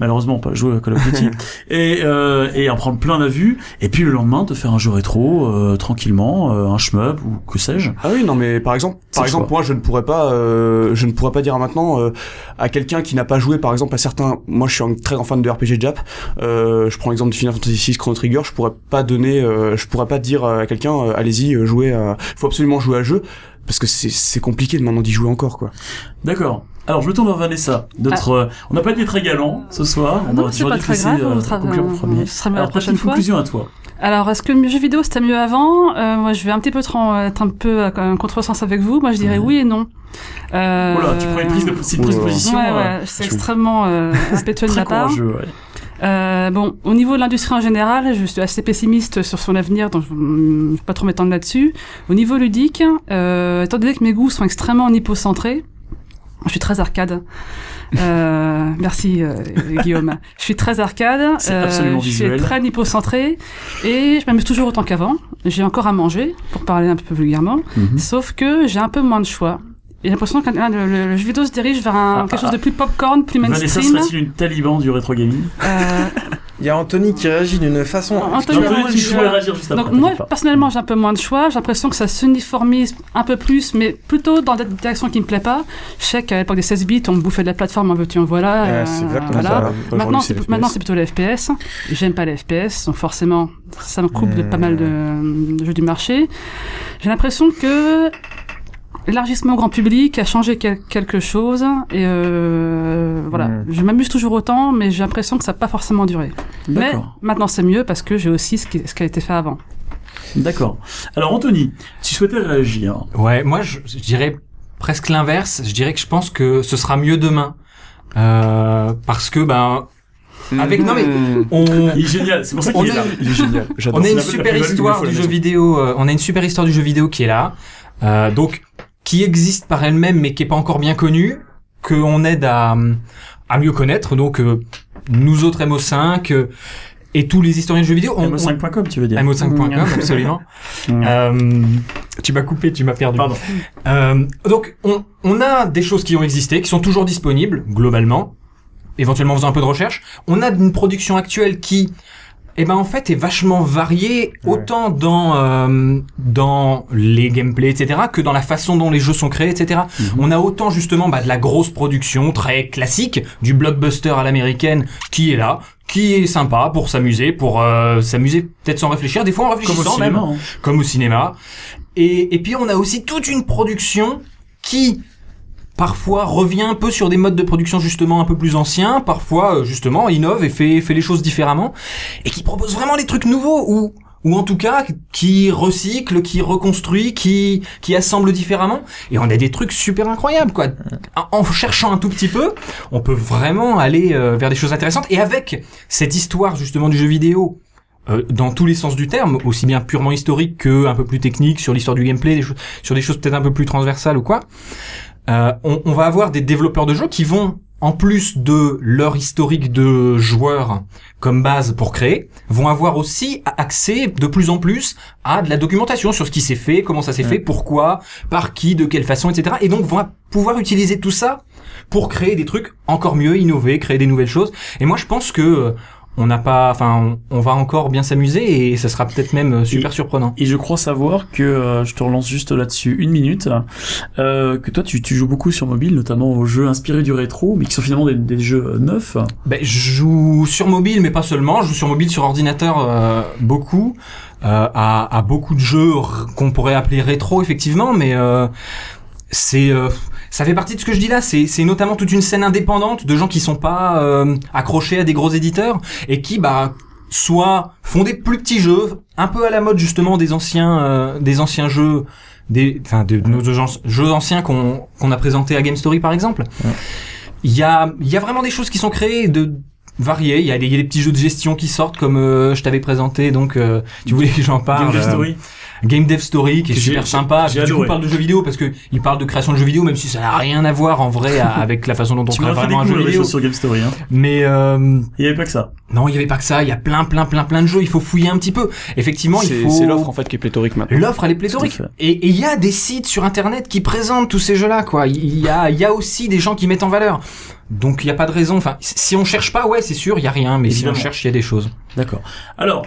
malheureusement, pas jouer à Call of Duty, [LAUGHS] et, euh, et en prendre plein la vue, et puis le lendemain, te faire un jeu rétro, euh, tranquillement, euh, un shmup, ou que sais-je. Ah oui, non, mais par exemple, par le exemple, moi, je ne pourrais pas, euh, je ne pourrais pas dire maintenant euh, à quelqu'un qui n'a pas joué, par exemple, à certains. Moi, je suis un très grand fan de RPG Jap. Euh, je prends l'exemple du Final Fantasy VI Chrono Trigger. Je pourrais pas donner, euh, je pourrais pas dire à quelqu'un, euh, allez-y, jouez. À... Faut absolument jouer à jeu parce que c'est c'est compliqué de maintenant d'y jouer encore, quoi. D'accord. Alors, je me tourne vers Vanessa. Notre, euh, on n'a pas été très galant ce soir. On Ah. Non, aurait- c'est pas dû très grave, euh, on sera- conclure en premier. ce sera mieux la Alors, ta prochaine fois. conclusion à toi. Alors, est-ce que le jeu vidéo c'était mieux avant? Euh, Moi, je vais un petit peu être un peu à un contresens avec vous. Moi, je dirais Ouais. oui et non. Euh, Oh là, tu prends une prise de, c'est une prise de position. Ouais, euh, ouais, c'est extrêmement euh, [LAUGHS] impétueux de Très ma part. courageux, ouais. Euh, bon, au niveau de l'industrie en général, je suis assez pessimiste sur son avenir, donc je ne vais pas trop m'étendre là-dessus. Au niveau ludique, euh, étant donné que mes goûts sont extrêmement nippo-centrés, je suis très arcade. Euh, [LAUGHS] merci euh, Guillaume. Je suis très arcade. euh, C'est absolument je visuel. suis très nippo-centré et je m'amuse toujours autant qu'avant. J'ai encore à manger, pour parler un peu vulgairement. Mhm. Sauf que j'ai un peu moins de choix. J'ai l'impression que le, le- le jeu vidéo se dirige vers un, Ah, quelque ah, chose de plus popcorn, plus Vanessa mainstream. serait-il une taliban du rétro gaming Euh, [LAUGHS] Il y a Anthony qui réagit d'une façon. Anthony, Anthony, pouvais réagir juste après. Donc moi personnellement j'ai un peu moins de choix, j'ai l'impression que ça s'uniformise un peu plus, mais plutôt dans des directions qui me plaît pas. Je sais qu'à l'époque des 16 bits on me bouffait de la plateforme en veux-tu en voilà. Ouais, euh, c'est exactement voilà. ça. Maintenant c'est maintenant FPS. c'est plutôt les FPS. J'aime pas les FPS, donc forcément ça me coupe de Hmm. pas mal de, de jeux du marché. J'ai l'impression que l'élargissement au grand public a changé quel- quelque chose et euh, voilà. Hmm. Je m'amuse toujours autant, mais j'ai l'impression que ça n'a pas forcément duré. Mais maintenant c'est mieux parce que j'ai aussi ce qui, ce qui a été fait avant. D'accord. Alors Anthony, tu souhaitais réagir. Ouais, moi je, je dirais presque l'inverse. Je dirais que je pense que ce sera mieux demain. Euh, parce que ben Avec- non, mais- on, Il est génial, c'est pour ça On qu'il est est- là. il est génial. On a une super histoire du jeu vidéo. euh, on a une super histoire du jeu vidéo qui est là. Euh, donc qui existe par elle-même mais qui est pas encore bien connue, qu'on aide à à mieux connaître. Donc euh, nous autres MO5 euh, et tous les historiens de jeux vidéo. On, MO5.com, tu veux dire. on- MO5.com absolument. [LAUGHS] Euh, tu m'as coupé, tu m'as perdu. Pardon. Euh, donc, on, on a des choses qui ont existé, qui sont toujours disponibles, globalement, éventuellement en faisant un peu de recherche. On a une production actuelle qui, eh ben, en fait, est vachement Ouais. autant dans, euh, dans les gameplays, etc., que dans la façon dont les jeux sont créés, etc. Mhm. On a autant, justement, bah, de la grosse production, très classique, du blockbuster à l'américaine, qui est là, qui est sympa pour s'amuser, pour euh, s'amuser peut-être sans réfléchir, des fois en Comme réfléchissant au même hein. comme au cinéma. Et, et puis on a aussi toute une production qui parfois revient un peu sur des modes de production justement un peu plus anciens, parfois euh, justement innove et fait, fait les choses différemment, et qui propose vraiment des trucs nouveaux où ou en tout cas qui recycle, qui reconstruit, qui qui assemble différemment. Et on a des trucs super incroyables, quoi. En, cherchant un tout petit peu, on peut vraiment aller euh, vers des choses intéressantes. Et avec cette histoire justement du jeu vidéo. euh, dans tous les sens du terme, aussi bien purement historique que un peu plus technique sur l'histoire du gameplay, des sur des choses peut-être un peu plus transversales ou quoi. Euh, on, on va avoir des développeurs de jeux qui vont, en plus de leur historique de joueurs comme base pour créer, vont avoir aussi accès de plus en plus à de la documentation sur ce qui s'est fait, comment ça s'est fait, pourquoi, par qui, de quelle façon, etc. Et donc vont pouvoir utiliser tout ça pour créer des trucs encore mieux, innover, créer des nouvelles choses. Et moi, je pense que euh, on n'a pas, enfin, on, on va encore bien s'amuser et ça sera peut-être même euh, super surprenant. Et je crois savoir que, euh, je te relance juste là-dessus une minute, euh, que toi tu, tu joues beaucoup sur mobile, notamment aux jeux inspirés du rétro, mais qui sont finalement des, des jeux euh, neufs. Ben, je joue sur mobile, mais pas seulement. Je joue sur mobile, sur ordinateur, euh, beaucoup. Euh, à, à beaucoup de jeux qu'on pourrait appeler rétro, effectivement, mais euh, c'est euh, ça fait partie de ce que je dis là. C'est c'est notamment toute une scène indépendante de gens qui sont pas euh, accrochés à des gros éditeurs et qui bah soit font des plus petits jeux, un peu à la mode justement des anciens euh, des anciens jeux des enfin de, de nos jeux- jeux anciens qu'on qu'on a présentés à Game Story par exemple. Il y a il y a vraiment des choses qui sont créées de variées. Il y a des, il y a des petits jeux de gestion qui sortent comme euh, je t'avais présenté donc euh, tu voulais que j'en parle. Game euh, Story. Game Dev Story qui est super sympa. j'ai Du coup, parle de jeux vidéo parce que il parle de création de jeux vidéo, même si ça n'a rien à voir en vrai avec la façon dont on crée vraiment un jeu vidéo. choses sur Game Story. Hein. Mais euh, Il y avait pas que ça. non, il y avait pas que ça. Il y a plein, plein, plein, plein de jeux. Il faut fouiller un petit peu. Effectivement, il C'est faut. c'est l'offre en fait qui est pléthorique maintenant. L'offre, elle est pléthorique. Et il y a des sites sur Internet qui présentent tous ces jeux-là, quoi. Il y a, il y a aussi des gens qui mettent en valeur. Donc il y a pas de raison. Enfin, si on cherche pas, ouais, c'est sûr, il y a rien. Mais Évidemment. si on cherche, il y a des choses. D'accord. Alors,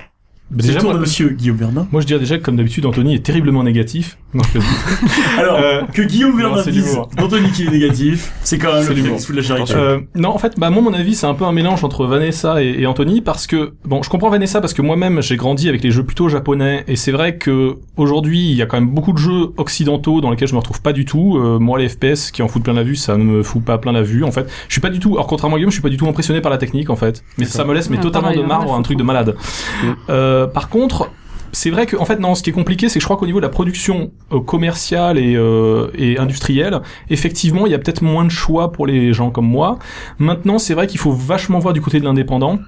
Bah, c'est déjà, moi, monsieur Guillaume Bernard. moi, je dirais déjà que comme d'habitude, Anthony est terriblement négatif. Non. [LAUGHS] Alors, Euh, que Guillaume c'est dise d'Anthony qui est négatif, c'est quand même C'est le sous de la charité. Euh, non, en fait, bah, moi, mon avis, c'est un peu un mélange entre Vanessa et, et Anthony parce que, bon, je comprends Vanessa parce que moi-même, j'ai grandi avec les jeux plutôt japonais et c'est vrai que aujourd'hui, il y a quand même beaucoup de jeux occidentaux dans lesquels je me retrouve pas du tout. Euh, moi, les FPS qui en foutent plein la vue, ça ne me fout pas plein la vue. En fait, je suis pas du tout, alors contrairement à Guillaume, je suis pas du tout impressionné par la technique, en fait. Mais ça me laisse mais totalement pareil, de hein, à un truc de malade. Euh, par contre, c'est vrai que en fait non, ce qui est compliqué, c'est que je crois qu'au niveau de la production euh, commerciale et, euh, et industrielle, effectivement, il y a peut-être moins de choix pour les gens comme moi. Maintenant, c'est vrai qu'il faut vachement voir du côté de l'indépendant.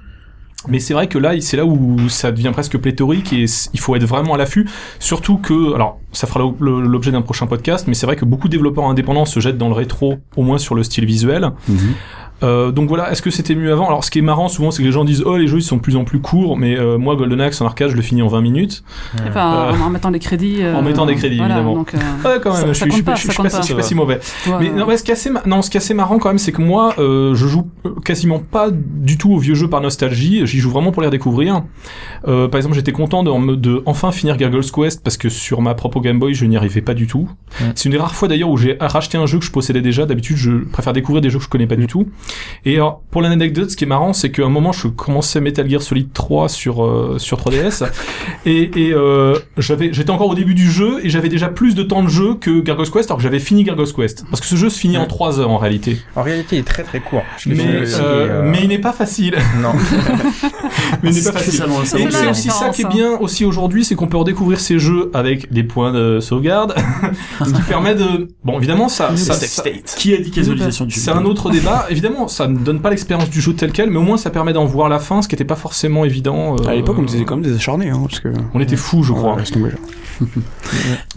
Mais c'est vrai que là, c'est là où ça devient presque pléthorique et il faut être vraiment à l'affût. Surtout que, alors, ça fera l'objet d'un prochain podcast, mais c'est vrai que beaucoup de développeurs indépendants se jettent dans le rétro, au moins sur le style visuel. Mhm. Euh, donc voilà, est-ce que c'était mieux avant? Alors ce qui est marrant souvent, c'est que les gens disent oh les jeux ils sont de plus en plus courts, mais euh, moi Golden Axe en arcade je le finis en 20 minutes. Enfin, Euh, en mettant des crédits. euh, en mettant des crédits, voilà, évidemment. Donc, euh, Ouais quand même, Ça- je, ça suis, je, suis- pas, je suis ça pas, compte si- pas. je suis pas si mauvais. Mais euh, non, ouais, ce qui est assez, non, ce qui est assez marrant quand même, c'est que moi, euh, je joue quasiment pas du tout aux vieux jeux par nostalgie. J'y joue vraiment pour les redécouvrir. Euh, par exemple, j'étais content de, de enfin finir Gargoyle's Quest parce que sur ma propre Game Boy, je n'y arrivais pas du tout. C'est une des rares fois d'ailleurs où j'ai racheté un jeu que je possédais déjà. D'habitude, je préfère découvrir des jeux que je connais pas du tout. Et alors, pour l'anecdote, ce qui est marrant, c'est qu'à un moment, je commençais Metal Gear Solid 3 sur euh, sur 3DS [LAUGHS] et, et euh, j'avais, j'étais encore au début du jeu et j'avais déjà plus de temps de jeu que Gargoyle's Quest, alors que j'avais fini Gargoyle's Quest. Parce que ce jeu se finit en Ouais. 3 heures en réalité. En réalité, il est très très court. Je Mais, euh, euh, mais il n'est pas facile. non. [LAUGHS] [LAUGHS] mais il n'est pas facile. Et C'est aussi ça qui est différence, bien aussi aujourd'hui, c'est qu'on peut redécouvrir ces jeux avec des points de sauvegarde, ce qui permet de... Bon, évidemment, ça, ça, ça- Qui a dit casualisation du jeu c'est un autre débat. Évidemment, ça ne donne pas l'expérience du jeu tel quel, mais au moins ça permet d'en voir la fin, ce qui n'était pas forcément évident. euh, À l'époque, on était quand même des acharnés, hein, parce que. On était fous, je crois. Ouais.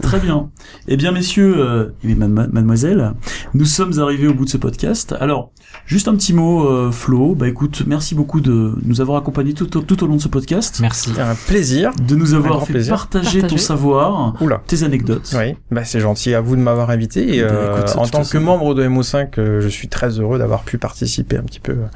Très bien. Eh bien, messieurs euh, et madema- mademoiselles, nous sommes arrivés au bout de ce podcast. Alors, juste un petit mot, euh, Flo. Bah écoute, merci beaucoup de nous avoir accompagnés tout, au- tout au long de ce podcast, Merci. Un plaisir. de nous avoir fait plaisir. partager ton savoir, Oula. tes anecdotes. Oui, bah c'est gentil à vous de m'avoir invité. Et, Bah, euh, écoute, en tant que membre de MO5, euh, je suis très heureux d'avoir pu participer un petit peu euh,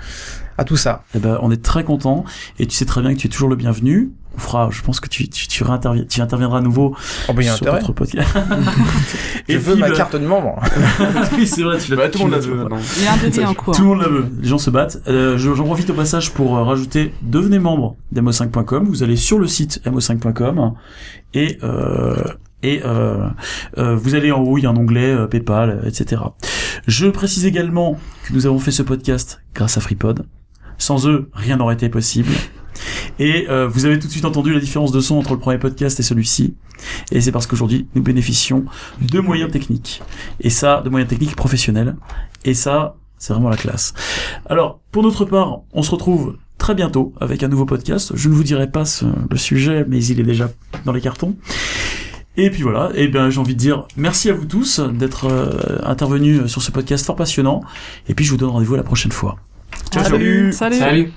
à tout ça. Eh ben, on est très content et tu sais très bien que tu es toujours le bienvenu. On fera, je pense que tu, tu, tu, réintervi- tu interviendras à nouveau Oh, bah, il y a sur notre podcast. [LAUGHS] Je veux puis, ma carte de membre. [LAUGHS] oui, c'est vrai, tu l'as Bah, tout le monde la veut. Il y a un devis en cours. Tout le monde la veut. Les gens se battent. Euh, je- J'en profite au passage pour euh, rajouter devenez membre d'mo5.com. Vous allez sur le site mo5.com et euh, et euh, euh, vous allez en haut, il y a un onglet euh, PayPal, etc. Je précise également que nous avons fait ce podcast grâce à FreePod. Sans eux, rien n'aurait été possible. Et euh, vous avez tout de suite entendu la différence de son entre le premier podcast et celui-ci. Et c'est parce qu'aujourd'hui, nous bénéficions de moyens techniques. Et ça, de moyens techniques professionnels. Et ça, c'est vraiment la classe. Alors, pour notre part, on se retrouve très bientôt avec un nouveau podcast. Je ne vous dirai pas ce- le sujet, mais il est déjà dans les cartons. Et puis voilà, et ben j'ai envie de dire merci à vous tous d'être euh, intervenus sur ce podcast fort passionnant. Et puis je vous donne rendez-vous la prochaine fois. Ciao, ciao. Salut. Salut. Salut.